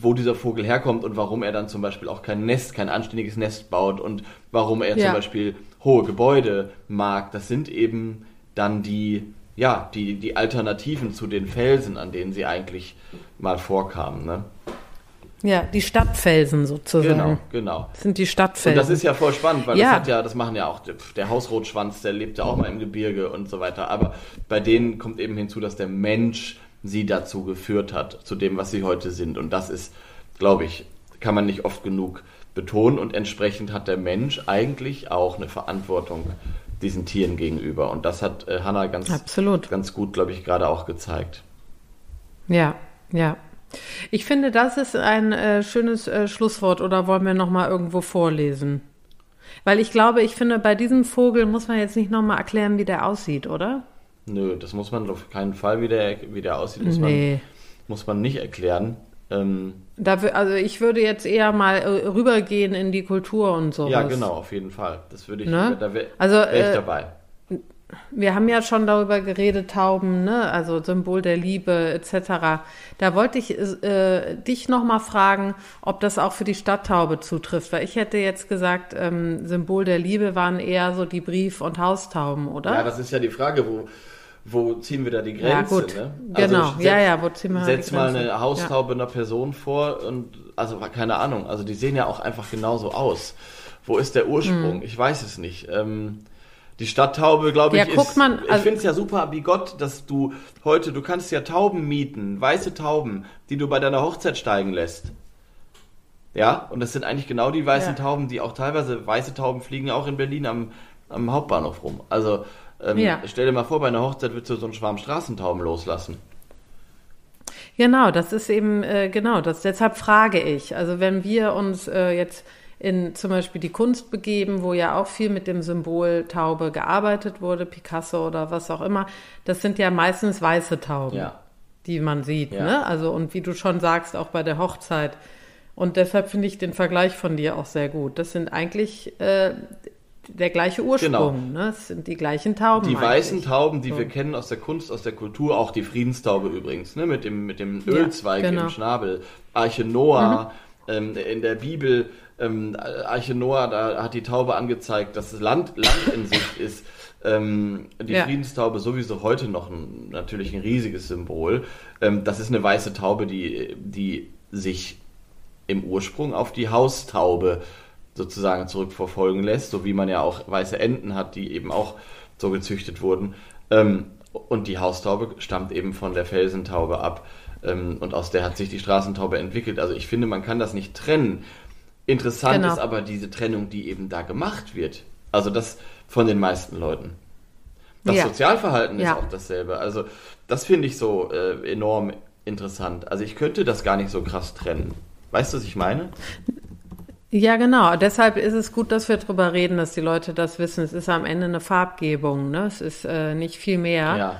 wo dieser Vogel herkommt und warum er dann zum Beispiel auch kein Nest, kein anständiges Nest baut und warum er ja. zum Beispiel hohe Gebäude mag. Das sind eben dann die, ja, die, die Alternativen zu den Felsen, an denen sie eigentlich mal vorkamen. Ne? Ja, die Stadtfelsen sozusagen. Genau, genau. Das sind die Stadtfelsen. Und das ist ja voll spannend, weil ja. das hat ja, das machen ja auch der Hausrotschwanz, der lebt ja auch mal im Gebirge und so weiter. Aber bei denen kommt eben hinzu, dass der Mensch sie dazu geführt hat, zu dem, was sie heute sind. Und das ist, glaube ich, kann man nicht oft genug betonen. Und entsprechend hat der Mensch eigentlich auch eine Verantwortung diesen Tieren gegenüber. Und das hat äh, Hannah ganz, Absolut. ganz gut, glaube ich, gerade auch gezeigt. Ja, ja. Ich finde, das ist ein äh, schönes äh, Schlusswort. Oder wollen wir noch mal irgendwo vorlesen? Weil ich glaube, ich finde, bei diesem Vogel muss man jetzt nicht nochmal erklären, wie der aussieht, oder? Nö, das muss man auf keinen Fall, wie der, wie der aussieht, muss, Nee. man, muss man nicht erklären. Ähm, Da, wür- also ich würde jetzt eher mal äh, rübergehen in die Kultur und sowas. ja, genau, auf jeden Fall. Das würde ich, Ne? da wäre Also, wär ich äh, dabei. Wir haben ja schon darüber geredet, Tauben, ne? also Symbol der Liebe etc. Da wollte ich äh, dich nochmal fragen, ob das auch für die Stadttaube zutrifft. Weil ich hätte jetzt gesagt, ähm, Symbol der Liebe waren eher so die Brief- und Haustauben, oder? Ja, das ist ja die Frage, wo, wo ziehen wir da die Grenze? Ja, gut. Ne? Genau. setz- Ja, ja, wo ziehen wir Setz mal eine Haustaube einer Person vor und, also keine Ahnung, also die sehen ja auch einfach genauso aus. Wo ist der Ursprung? Ich weiß es nicht. Ähm, die Stadttaube, glaube Ja, ich, guckt ist, man, ich also- finde es ja super bigott, dass du heute, du kannst ja Tauben mieten, weiße Tauben, die du bei deiner Hochzeit steigen lässt. Ja, und das sind eigentlich genau die weißen Ja. Tauben, die auch teilweise, weiße Tauben fliegen auch in Berlin am, am Hauptbahnhof rum. Also ähm, Ja. stell dir mal vor, bei einer Hochzeit würdest du so einen Schwarm Straßentauben loslassen. Genau, das ist eben, äh, genau, das, deshalb frage ich. Also wenn wir uns äh, jetzt in zum Beispiel die Kunst begeben, wo ja auch viel mit dem Symbol Taube gearbeitet wurde, Picasso oder was auch immer, das sind ja meistens weiße Tauben, Ja. die man sieht, Ja. ne? Also und wie du schon sagst, auch bei der Hochzeit. Und deshalb finde ich den Vergleich von dir auch sehr gut. Das sind eigentlich äh, der gleiche Ursprung, ne? Es sind die gleichen Tauben. Die eigentlich. weißen Tauben, die So. wir kennen aus der Kunst, aus der Kultur, auch die Friedenstaube übrigens, ne, mit dem, mit dem Ja, Ölzweig genau. im Schnabel. Arche Noah, ähm, in der Bibel, ähm, Arche Noah, da hat die Taube angezeigt, dass das Land, Land in sich [LAUGHS] ist. Ähm, die Ja. Friedenstaube sowieso heute noch ein, natürlich ein riesiges Symbol. Ähm, das ist eine weiße Taube, die, die sich im Ursprung auf die Haustaube sozusagen zurückverfolgen lässt, so wie man ja auch weiße Enten hat, die eben auch so gezüchtet wurden. Ähm, und die Haustaube stammt eben von der Felsentaube ab. Ähm, und aus der hat sich die Straßentaube entwickelt. Also ich finde, man kann das nicht trennen. Interessant Genau. ist aber diese Trennung, die eben da gemacht wird. Also das von den meisten Leuten. Das Ja. Sozialverhalten Ja. ist auch dasselbe. Also das finde ich so äh, enorm interessant. Also ich könnte das gar nicht so krass trennen. Weißt du, was ich meine? Ja, genau. Deshalb ist es gut, dass wir drüber reden, dass die Leute das wissen. Es ist am Ende eine Farbgebung, ne? Es ist äh, nicht viel mehr. Ja.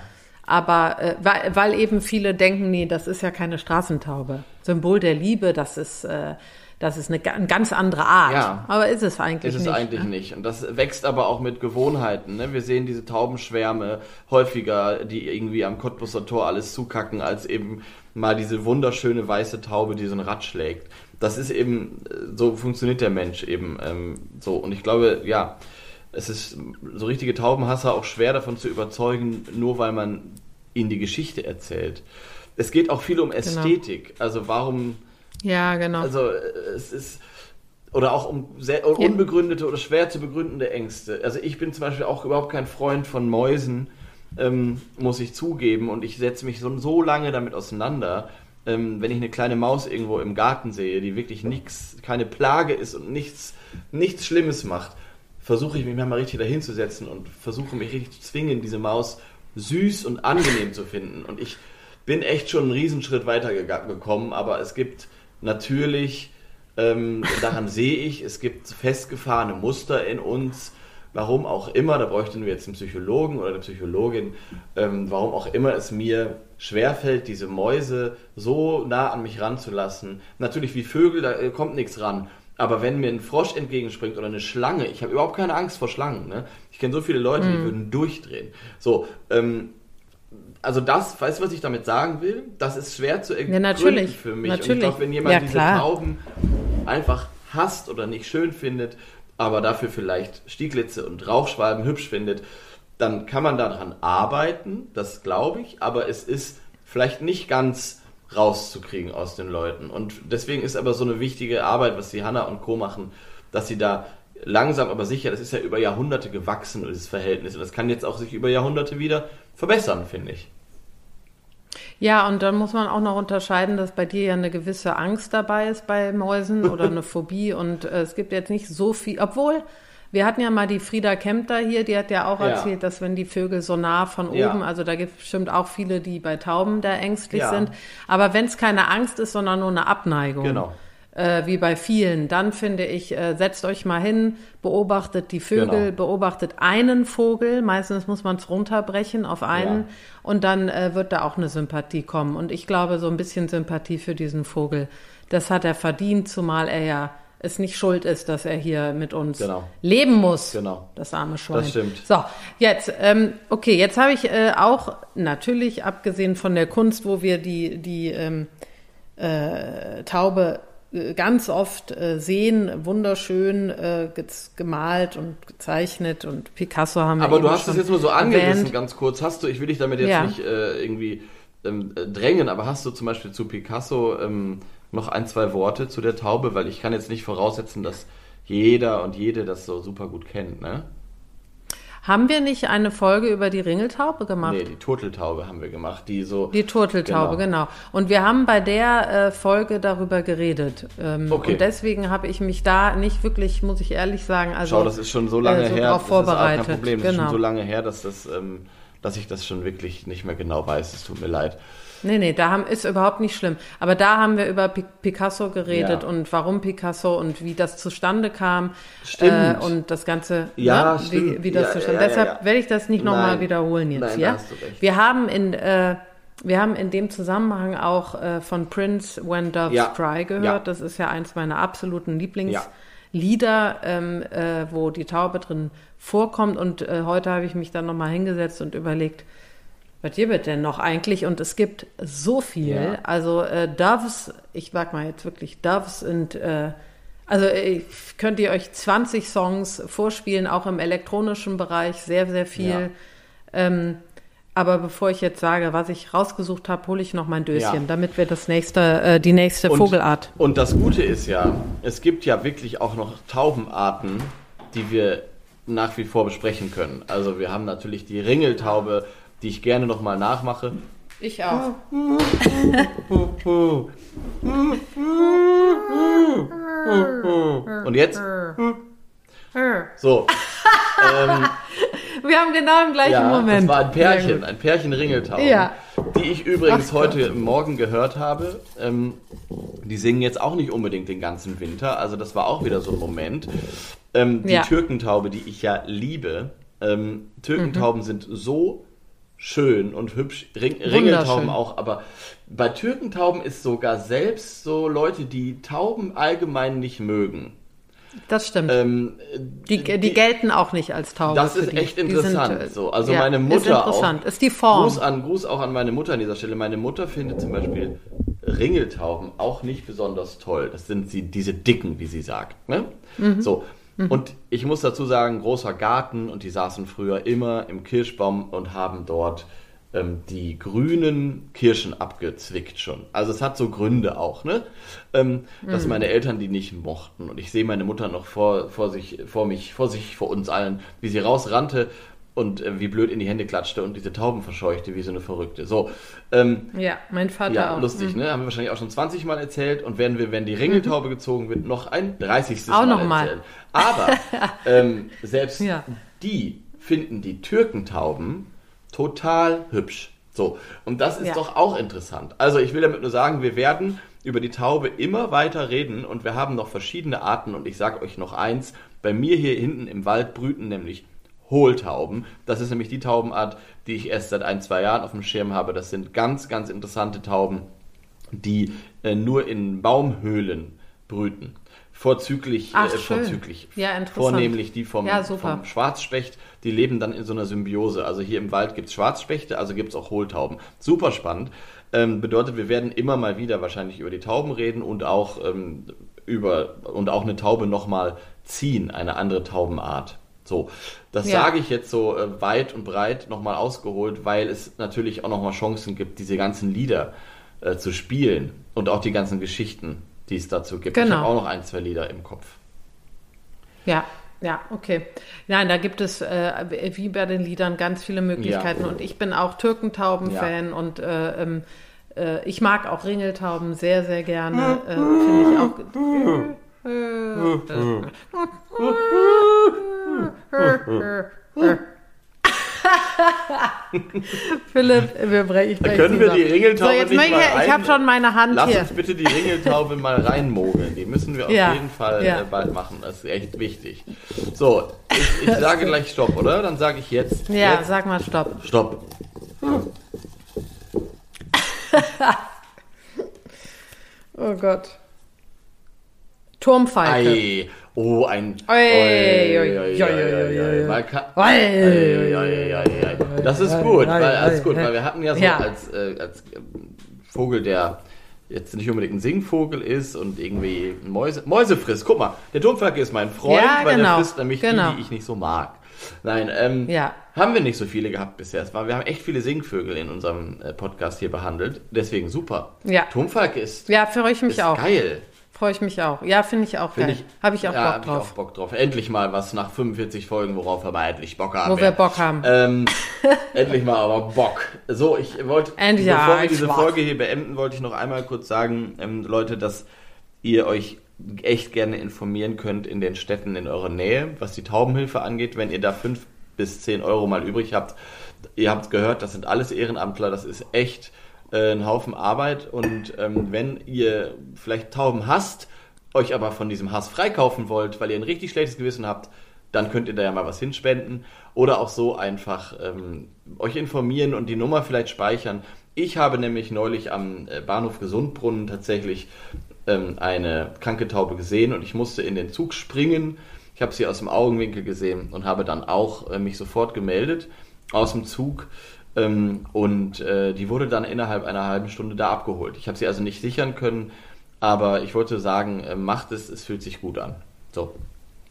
Aber äh, weil, weil eben viele denken, nee, das ist ja keine Straßentaube. Symbol der Liebe, das ist, äh, das ist eine, eine ganz andere Art. Ja. Aber ist es eigentlich Ist es nicht. eigentlich ne? nicht. Und das wächst aber auch mit Gewohnheiten. Ne? Wir sehen diese Taubenschwärme häufiger, die irgendwie am Cottbusser Tor alles zukacken, als eben mal diese wunderschöne weiße Taube, die so ein Rad schlägt. Das ist eben, äh, so funktioniert der Mensch eben ähm, so. Und ich glaube, ja, es ist so richtige Taubenhasser auch schwer davon zu überzeugen, nur weil man ihnen die Geschichte erzählt. Es geht auch viel um Ästhetik. Also warum Ja, genau. also äh, es ist oder auch um sehr unbegründete oder schwer zu begründende Ängste. Also ich bin zum Beispiel auch überhaupt kein Freund von Mäusen, ähm, muss ich zugeben, und ich setze mich so, so lange damit auseinander, ähm, wenn ich eine kleine Maus irgendwo im Garten sehe, die wirklich nichts, keine Plage ist und nichts, nichts Schlimmes macht, versuche ich mich mal richtig dahinzusetzen und versuche mich richtig zu zwingen, diese Maus süß und angenehm zu finden. Und ich bin echt schon einen Riesenschritt weitergekommen, aber es gibt natürlich, ähm, daran sehe ich, es gibt festgefahrene Muster in uns, warum auch immer, da bräuchten wir jetzt einen Psychologen oder eine Psychologin, ähm, warum auch immer es mir schwerfällt, diese Mäuse so nah an mich ranzulassen. Natürlich wie Vögel, da äh, kommt nichts ran. Aber wenn mir ein Frosch entgegenspringt oder eine Schlange, ich habe überhaupt keine Angst vor Schlangen. Ne? Ich kenne so viele Leute, die würden durchdrehen. So, ähm, also das, weißt du, was ich damit sagen will? Das ist schwer zu ergründen natürlich, für mich. Und ich natürlich. glaube, wenn jemand Ja, diese. Tauben einfach hasst oder nicht schön findet, aber dafür vielleicht Stieglitze und Rauchschwalben hübsch findet, dann kann man daran arbeiten, das glaube ich, aber es ist vielleicht nicht ganz rauszukriegen aus den Leuten. Und deswegen ist aber so eine wichtige Arbeit, was die Hanna und Co. machen, dass sie da langsam aber sicher, das ist ja über Jahrhunderte gewachsen, dieses Verhältnis. Und das kann jetzt auch sich über Jahrhunderte wieder verbessern, finde ich. Ja, und dann muss man auch noch unterscheiden, dass bei dir ja eine gewisse Angst dabei ist bei Mäusen [LAUGHS] oder eine Phobie. Und äh, es gibt jetzt nicht so viel, obwohl wir hatten ja mal die Frieda Kempter hier, die hat ja auch Ja. erzählt, dass wenn die Vögel so nah von Ja. oben, also da gibt es bestimmt auch viele, die bei Tauben da ängstlich Ja. sind. Aber wenn es keine Angst ist, sondern nur eine Abneigung, Genau. Äh, wie bei vielen, dann finde ich, äh, setzt euch mal hin, beobachtet die Vögel, Genau. beobachtet einen Vogel, meistens muss man es runterbrechen auf einen Ja. und dann äh, wird da auch eine Sympathie kommen. Und ich glaube, so ein bisschen Sympathie für diesen Vogel, das hat er verdient, zumal er ja es nicht schuld ist, dass er hier mit uns Genau. leben muss. Genau. Das arme Schwein. Das stimmt. So, jetzt, ähm, okay, jetzt habe ich äh, auch natürlich, abgesehen von der Kunst, wo wir die, die ähm, äh, Taube ganz oft äh, sehen, wunderschön äh, gemalt und gezeichnet und Picasso haben wir Aber du hast es jetzt nur so angerissen, erwähnt. ganz kurz. Hast du, ich will dich damit jetzt Ja. nicht äh, irgendwie ähm, äh, drängen, aber hast du zum Beispiel zu Picasso ähm, noch ein, zwei Worte zu der Taube? Weil ich kann jetzt nicht voraussetzen, dass jeder und jede das so super gut kennt, ne? Haben wir nicht eine Folge über die Ringeltaube gemacht? Nee, die Turteltaube haben wir gemacht, die so. Die Turteltaube, genau. Und wir haben bei der äh, Folge darüber geredet. Ähm, Okay. Und deswegen habe ich mich da nicht wirklich, muss ich ehrlich sagen, also Schau, das ist schon so lange äh, so her. drauf das ist vorbereitet. kein Problem. Das ist genau. schon so lange her, dass das, ähm, dass ich das schon wirklich nicht mehr genau weiß. Es tut mir leid. Nee, nee, da haben, ist überhaupt nicht schlimm. Aber da haben wir über Pi- Picasso geredet Ja. und warum Picasso und wie das zustande kam. Stimmt. Äh, und das Ganze, Ja, ne? stimmt. wie, wie das Ja, zustande ja, Deshalb werde ich das nicht nochmal wiederholen jetzt, Nein, ja? hast du recht. Wir haben in, äh, wir haben in dem Zusammenhang auch äh, von Prince When Doves. Cry gehört. Das ist ja eins meiner absoluten. Lieblingslieder, ähm, äh, wo die Taube drin vorkommt. Und äh, heute habe ich mich dann nochmal hingesetzt und überlegt, was gibt denn noch eigentlich? Und es gibt so viel. Ja. Also äh, Doves, ich mag mal jetzt wirklich Doves und äh, also ich könnt ihr euch 20 Songs vorspielen, auch im elektronischen Bereich, sehr, sehr viel. Ähm, aber bevor ich jetzt sage, was ich rausgesucht habe, hole ich noch mein Döschen, Ja. damit wir das nächste, äh, die nächste Und- Vogelart. Und das Gute ist ja, es gibt ja wirklich auch noch Taubenarten, die wir nach wie vor besprechen können. Also wir haben natürlich die Ringeltaube, die ich gerne nochmal nachmache. Ich auch. [LAUGHS] Und jetzt? So. ähm, Wir haben genau im gleichen ja, Moment. das war ein Pärchen, ein Pärchen Ringeltauben, Ja. die ich übrigens Ach heute Morgen gehört habe. Ähm, die singen jetzt auch nicht unbedingt den ganzen Winter, also das war auch wieder so ein Moment. Ähm, die Ja. Türkentaube, die ich ja liebe, ähm, Türkentauben Mhm. sind so schön und hübsch, Ring, Ringeltauben auch, aber bei Türkentauben ist sogar selbst so Leute, die Tauben allgemein nicht mögen. Das stimmt. Ähm, die, die, gelten auch nicht als Taube. das ist die. echt Die interessant. sind, äh, so, also ja, meine ist Mutter interessant. auch. Ist die Form. Gruß, an, Gruß auch an meine Mutter an dieser Stelle. Meine Mutter findet zum Beispiel Ringeltauben auch nicht besonders toll. Das sind sie, diese dicken, wie sie sagt. Ne? Mhm. So. Und ich muss dazu sagen, großer Garten und die saßen früher immer im Kirschbaum und haben dort ähm, die grünen Kirschen abgezwickt schon. Also es hat so Gründe auch, ne? Ähm, dass meine Eltern die nicht mochten. Und ich sehe meine Mutter noch vor, vor sich, vor mich, vor sich, vor uns allen, wie sie rausrannte und äh, wie blöd in die Hände klatschte und diese Tauben verscheuchte wie so eine Verrückte. So, ähm, Ja, mein Vater ja, auch. lustig, Mhm. ne? Haben wir wahrscheinlich auch schon 20 Mal erzählt und werden wir, wenn die Ringeltaube gezogen wird, noch ein 30. Auch Mal noch mal. erzählen. Aber [LAUGHS] ähm, selbst Ja. die finden die Türkentauben total hübsch. So, und das ist Ja. doch auch interessant. Also ich will damit nur sagen, wir werden über die Taube immer weiter reden und wir haben noch verschiedene Arten und ich sage euch noch eins, bei mir hier hinten im Wald brüten nämlich Hohltauben. Das ist nämlich die Taubenart, die ich erst seit ein, zwei Jahren auf dem Schirm habe. Das sind ganz, ganz interessante Tauben, die äh, nur in Baumhöhlen brüten. Vorzüglich, Ach, äh, vorzüglich. Ja, interessant. Vornehmlich die vom, Ja, vom Schwarzspecht, die leben dann in so einer Symbiose. Also hier im Wald gibt es Schwarzspechte, also gibt es auch Hohltauben. Super spannend. Ähm, bedeutet, wir werden immer mal wieder wahrscheinlich über die Tauben reden und auch ähm, über und auch eine Taube nochmal ziehen, eine andere Taubenart. So, das Ja. sage ich jetzt so äh, weit und breit nochmal ausgeholt, weil es natürlich auch nochmal Chancen gibt, diese ganzen Lieder äh, zu spielen und auch die ganzen Geschichten, die es dazu gibt. Ich Genau. habe auch noch ein, zwei Lieder im Kopf. Ja, ja, okay. Nein, da gibt es äh, wie bei den Liedern ganz viele Möglichkeiten Ja. und ich bin auch Türkentauben-Fan und äh, ähm, äh, ich mag auch Ringeltauben sehr, sehr gerne. Äh, Finde ich auch. [LAUGHS] [LAUGHS] [LAUGHS] [LAUGHS] Philipp, wir brechen. Ich Da brech können wir die. Ringeltaube So, jetzt nicht mal ich, ich habe schon meine Hand Lass hier. uns bitte die Ringeltaube mal reinmogeln. Die müssen wir auf Ja, jeden Fall ja. äh, bald machen. Das ist echt wichtig. So, ich, ich [LAUGHS] sage gleich Stopp, oder? Dann sage ich jetzt. Ja, jetzt sag mal Stopp. Stopp. [LAUGHS] Oh Gott. Turmfalke. Ei. Oh, ein. Das ist gut, Ei, weil, ei, das ist gut, ei. weil wir hatten ja so Ja. als, äh, als ähm, Vogel, der jetzt nicht unbedingt ein Singvogel ist und irgendwie Mäuse, Mäuse frisst. Guck mal, der Turmfalke ist mein Freund, Ja, weil genau, der frisst nämlich genau. die, die ich nicht so mag. Nein, ähm, Ja. haben wir nicht so viele gehabt bisher. Es war, wir haben echt viele Singvögel in unserem äh, Podcast hier behandelt. Deswegen super. Ja. Turmfalke ist, Ja, freue ich mich auch. geil. Freue ich mich auch. Ja, finde ich auch Find geil. Habe ich auch ja, Bock hab Ich drauf. auch Bock drauf. Endlich mal was nach 45 Folgen, worauf wir mal endlich Bock haben. Wo wir Bock haben. Ähm, [LAUGHS] endlich mal aber Bock. So, ich wollte, bevor ja, wir diese war's. Folge hier beenden, wollte ich noch einmal kurz sagen, ähm, Leute, dass ihr euch echt gerne informieren könnt in den Städten in eurer Nähe, was die Taubenhilfe angeht, wenn ihr da fünf bis zehn Euro mal übrig habt. Ihr habt gehört, das sind alles Ehrenamtler, das ist echt äh, ein Haufen Arbeit und ähm, wenn ihr vielleicht Tauben hasst, euch aber von diesem Hass freikaufen wollt, weil ihr ein richtig schlechtes Gewissen habt, dann könnt ihr da ja mal was hinspenden oder auch so einfach ähm, euch informieren und die Nummer vielleicht speichern. Ich habe nämlich neulich am äh, Bahnhof Gesundbrunnen tatsächlich ähm, eine kranke Taube gesehen und ich musste in den Zug springen. Ich habe sie aus dem Augenwinkel gesehen und habe dann auch äh, mich sofort gemeldet aus dem Zug ähm, und äh, die wurde dann innerhalb einer halben Stunde da abgeholt. Ich habe sie also nicht sichern können, aber ich wollte sagen, äh, macht es, es fühlt sich gut an. So.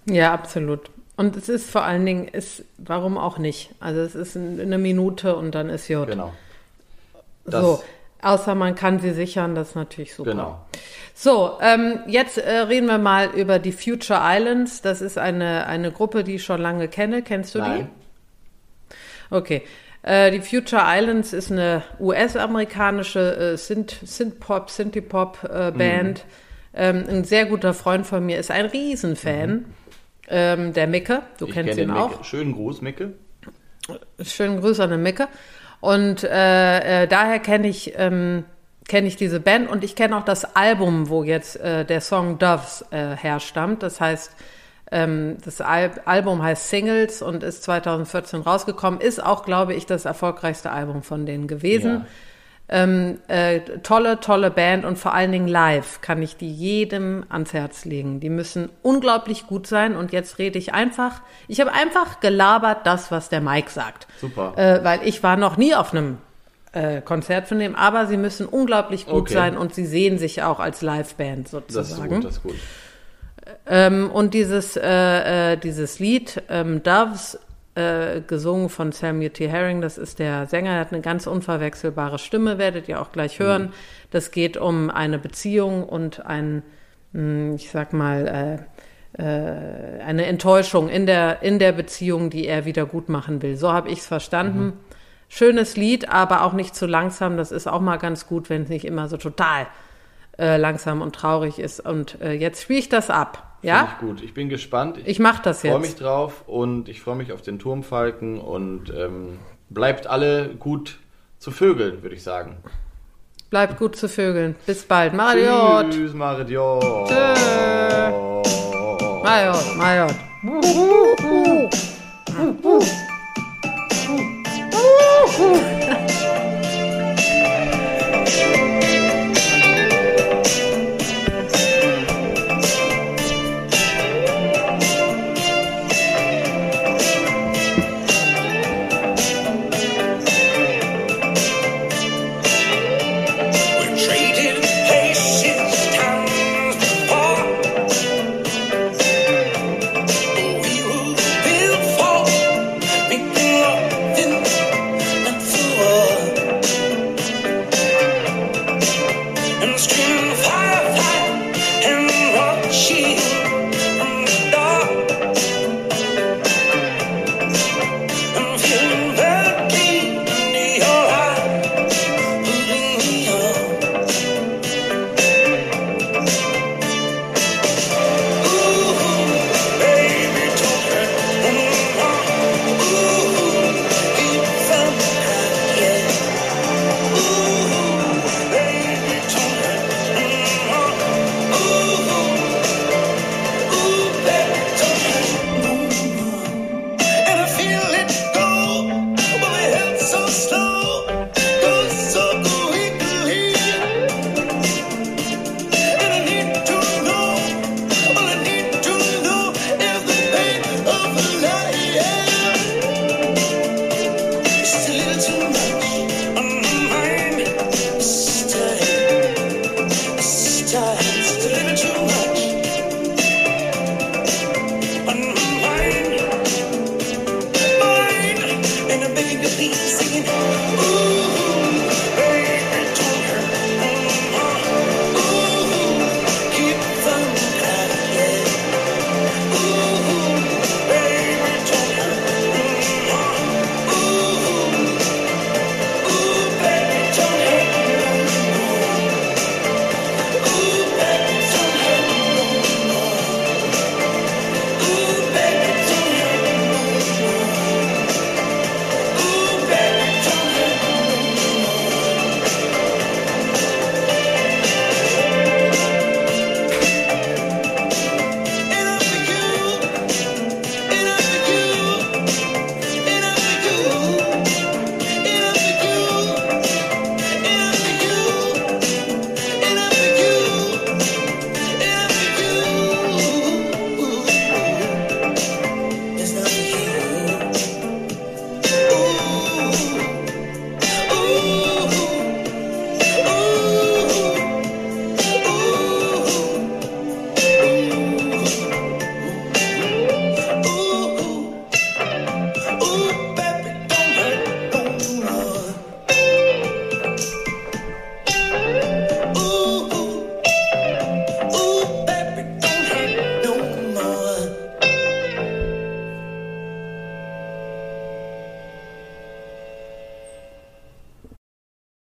Ja, absolut. Und es ist vor allen Dingen, ist, warum auch nicht? Also es ist ein- eine Minute und dann ist gut. Genau. Das- so, außer man kann sie sichern, das ist natürlich super. Genau. So, ähm, jetzt äh, reden wir mal über die Future Islands. Das ist eine, eine Gruppe, die ich schon lange kenne. Kennst du Nein. die? Okay. Äh, die Future Islands ist eine US-amerikanische äh, Synth- Synth-Pop, Synthie-Pop-Band. Ähm, ein sehr guter Freund von mir ist ein Riesenfan. Ähm, der Micke, du Ich kennst ihn den auch. Micke. Schönen Gruß, Micke. Schönen Grüße an den Micke. Und äh, äh, daher kenne ich, ähm, kenn ich diese Band und ich kenne auch das Album, wo jetzt äh, der Song Doves äh, herstammt. Das heißt, ähm, das Al Album heißt Singles und ist 2014 rausgekommen. Ist auch, glaube ich, das erfolgreichste Album von denen gewesen. Ja. Ähm, äh, tolle, tolle Band und vor allen Dingen live kann ich die jedem ans Herz legen. Die müssen unglaublich gut sein und jetzt rede ich einfach, ich habe einfach gelabert das, was der Mike sagt. Super. Äh, weil ich war noch nie auf einem äh, Konzert von dem, aber sie müssen unglaublich gut Okay. sein und sie sehen sich auch als Liveband Das ist sozusagen. gut, das ist gut. Ähm, und dieses, äh, äh, dieses Lied, ähm, Doves, äh, gesungen von Samuel T. Herring, das ist der Sänger, der hat eine ganz unverwechselbare Stimme, werdet ihr auch gleich hören. Das geht um eine Beziehung und ein, mh, ich sag mal, äh, äh, eine Enttäuschung in der, in der Beziehung, die er wieder gut machen will. So habe ich es verstanden. Schönes Lied, aber auch nicht zu langsam. Das ist auch mal ganz gut, wenn es nicht immer so total äh, langsam und traurig ist. Und äh, jetzt spiele ich das ab. Ja? Finde ich gut. Ich bin gespannt. Ich, Ich mache das freue mich jetzt. drauf und ich freue mich auf den Turmfalken und ähm, bleibt alle gut zu Vögeln, würde ich sagen. Bleibt gut zu Vögeln. Bis bald. Mariot. Tschüss, Mariot. Tschö. Mariot. Mariot. Mariot.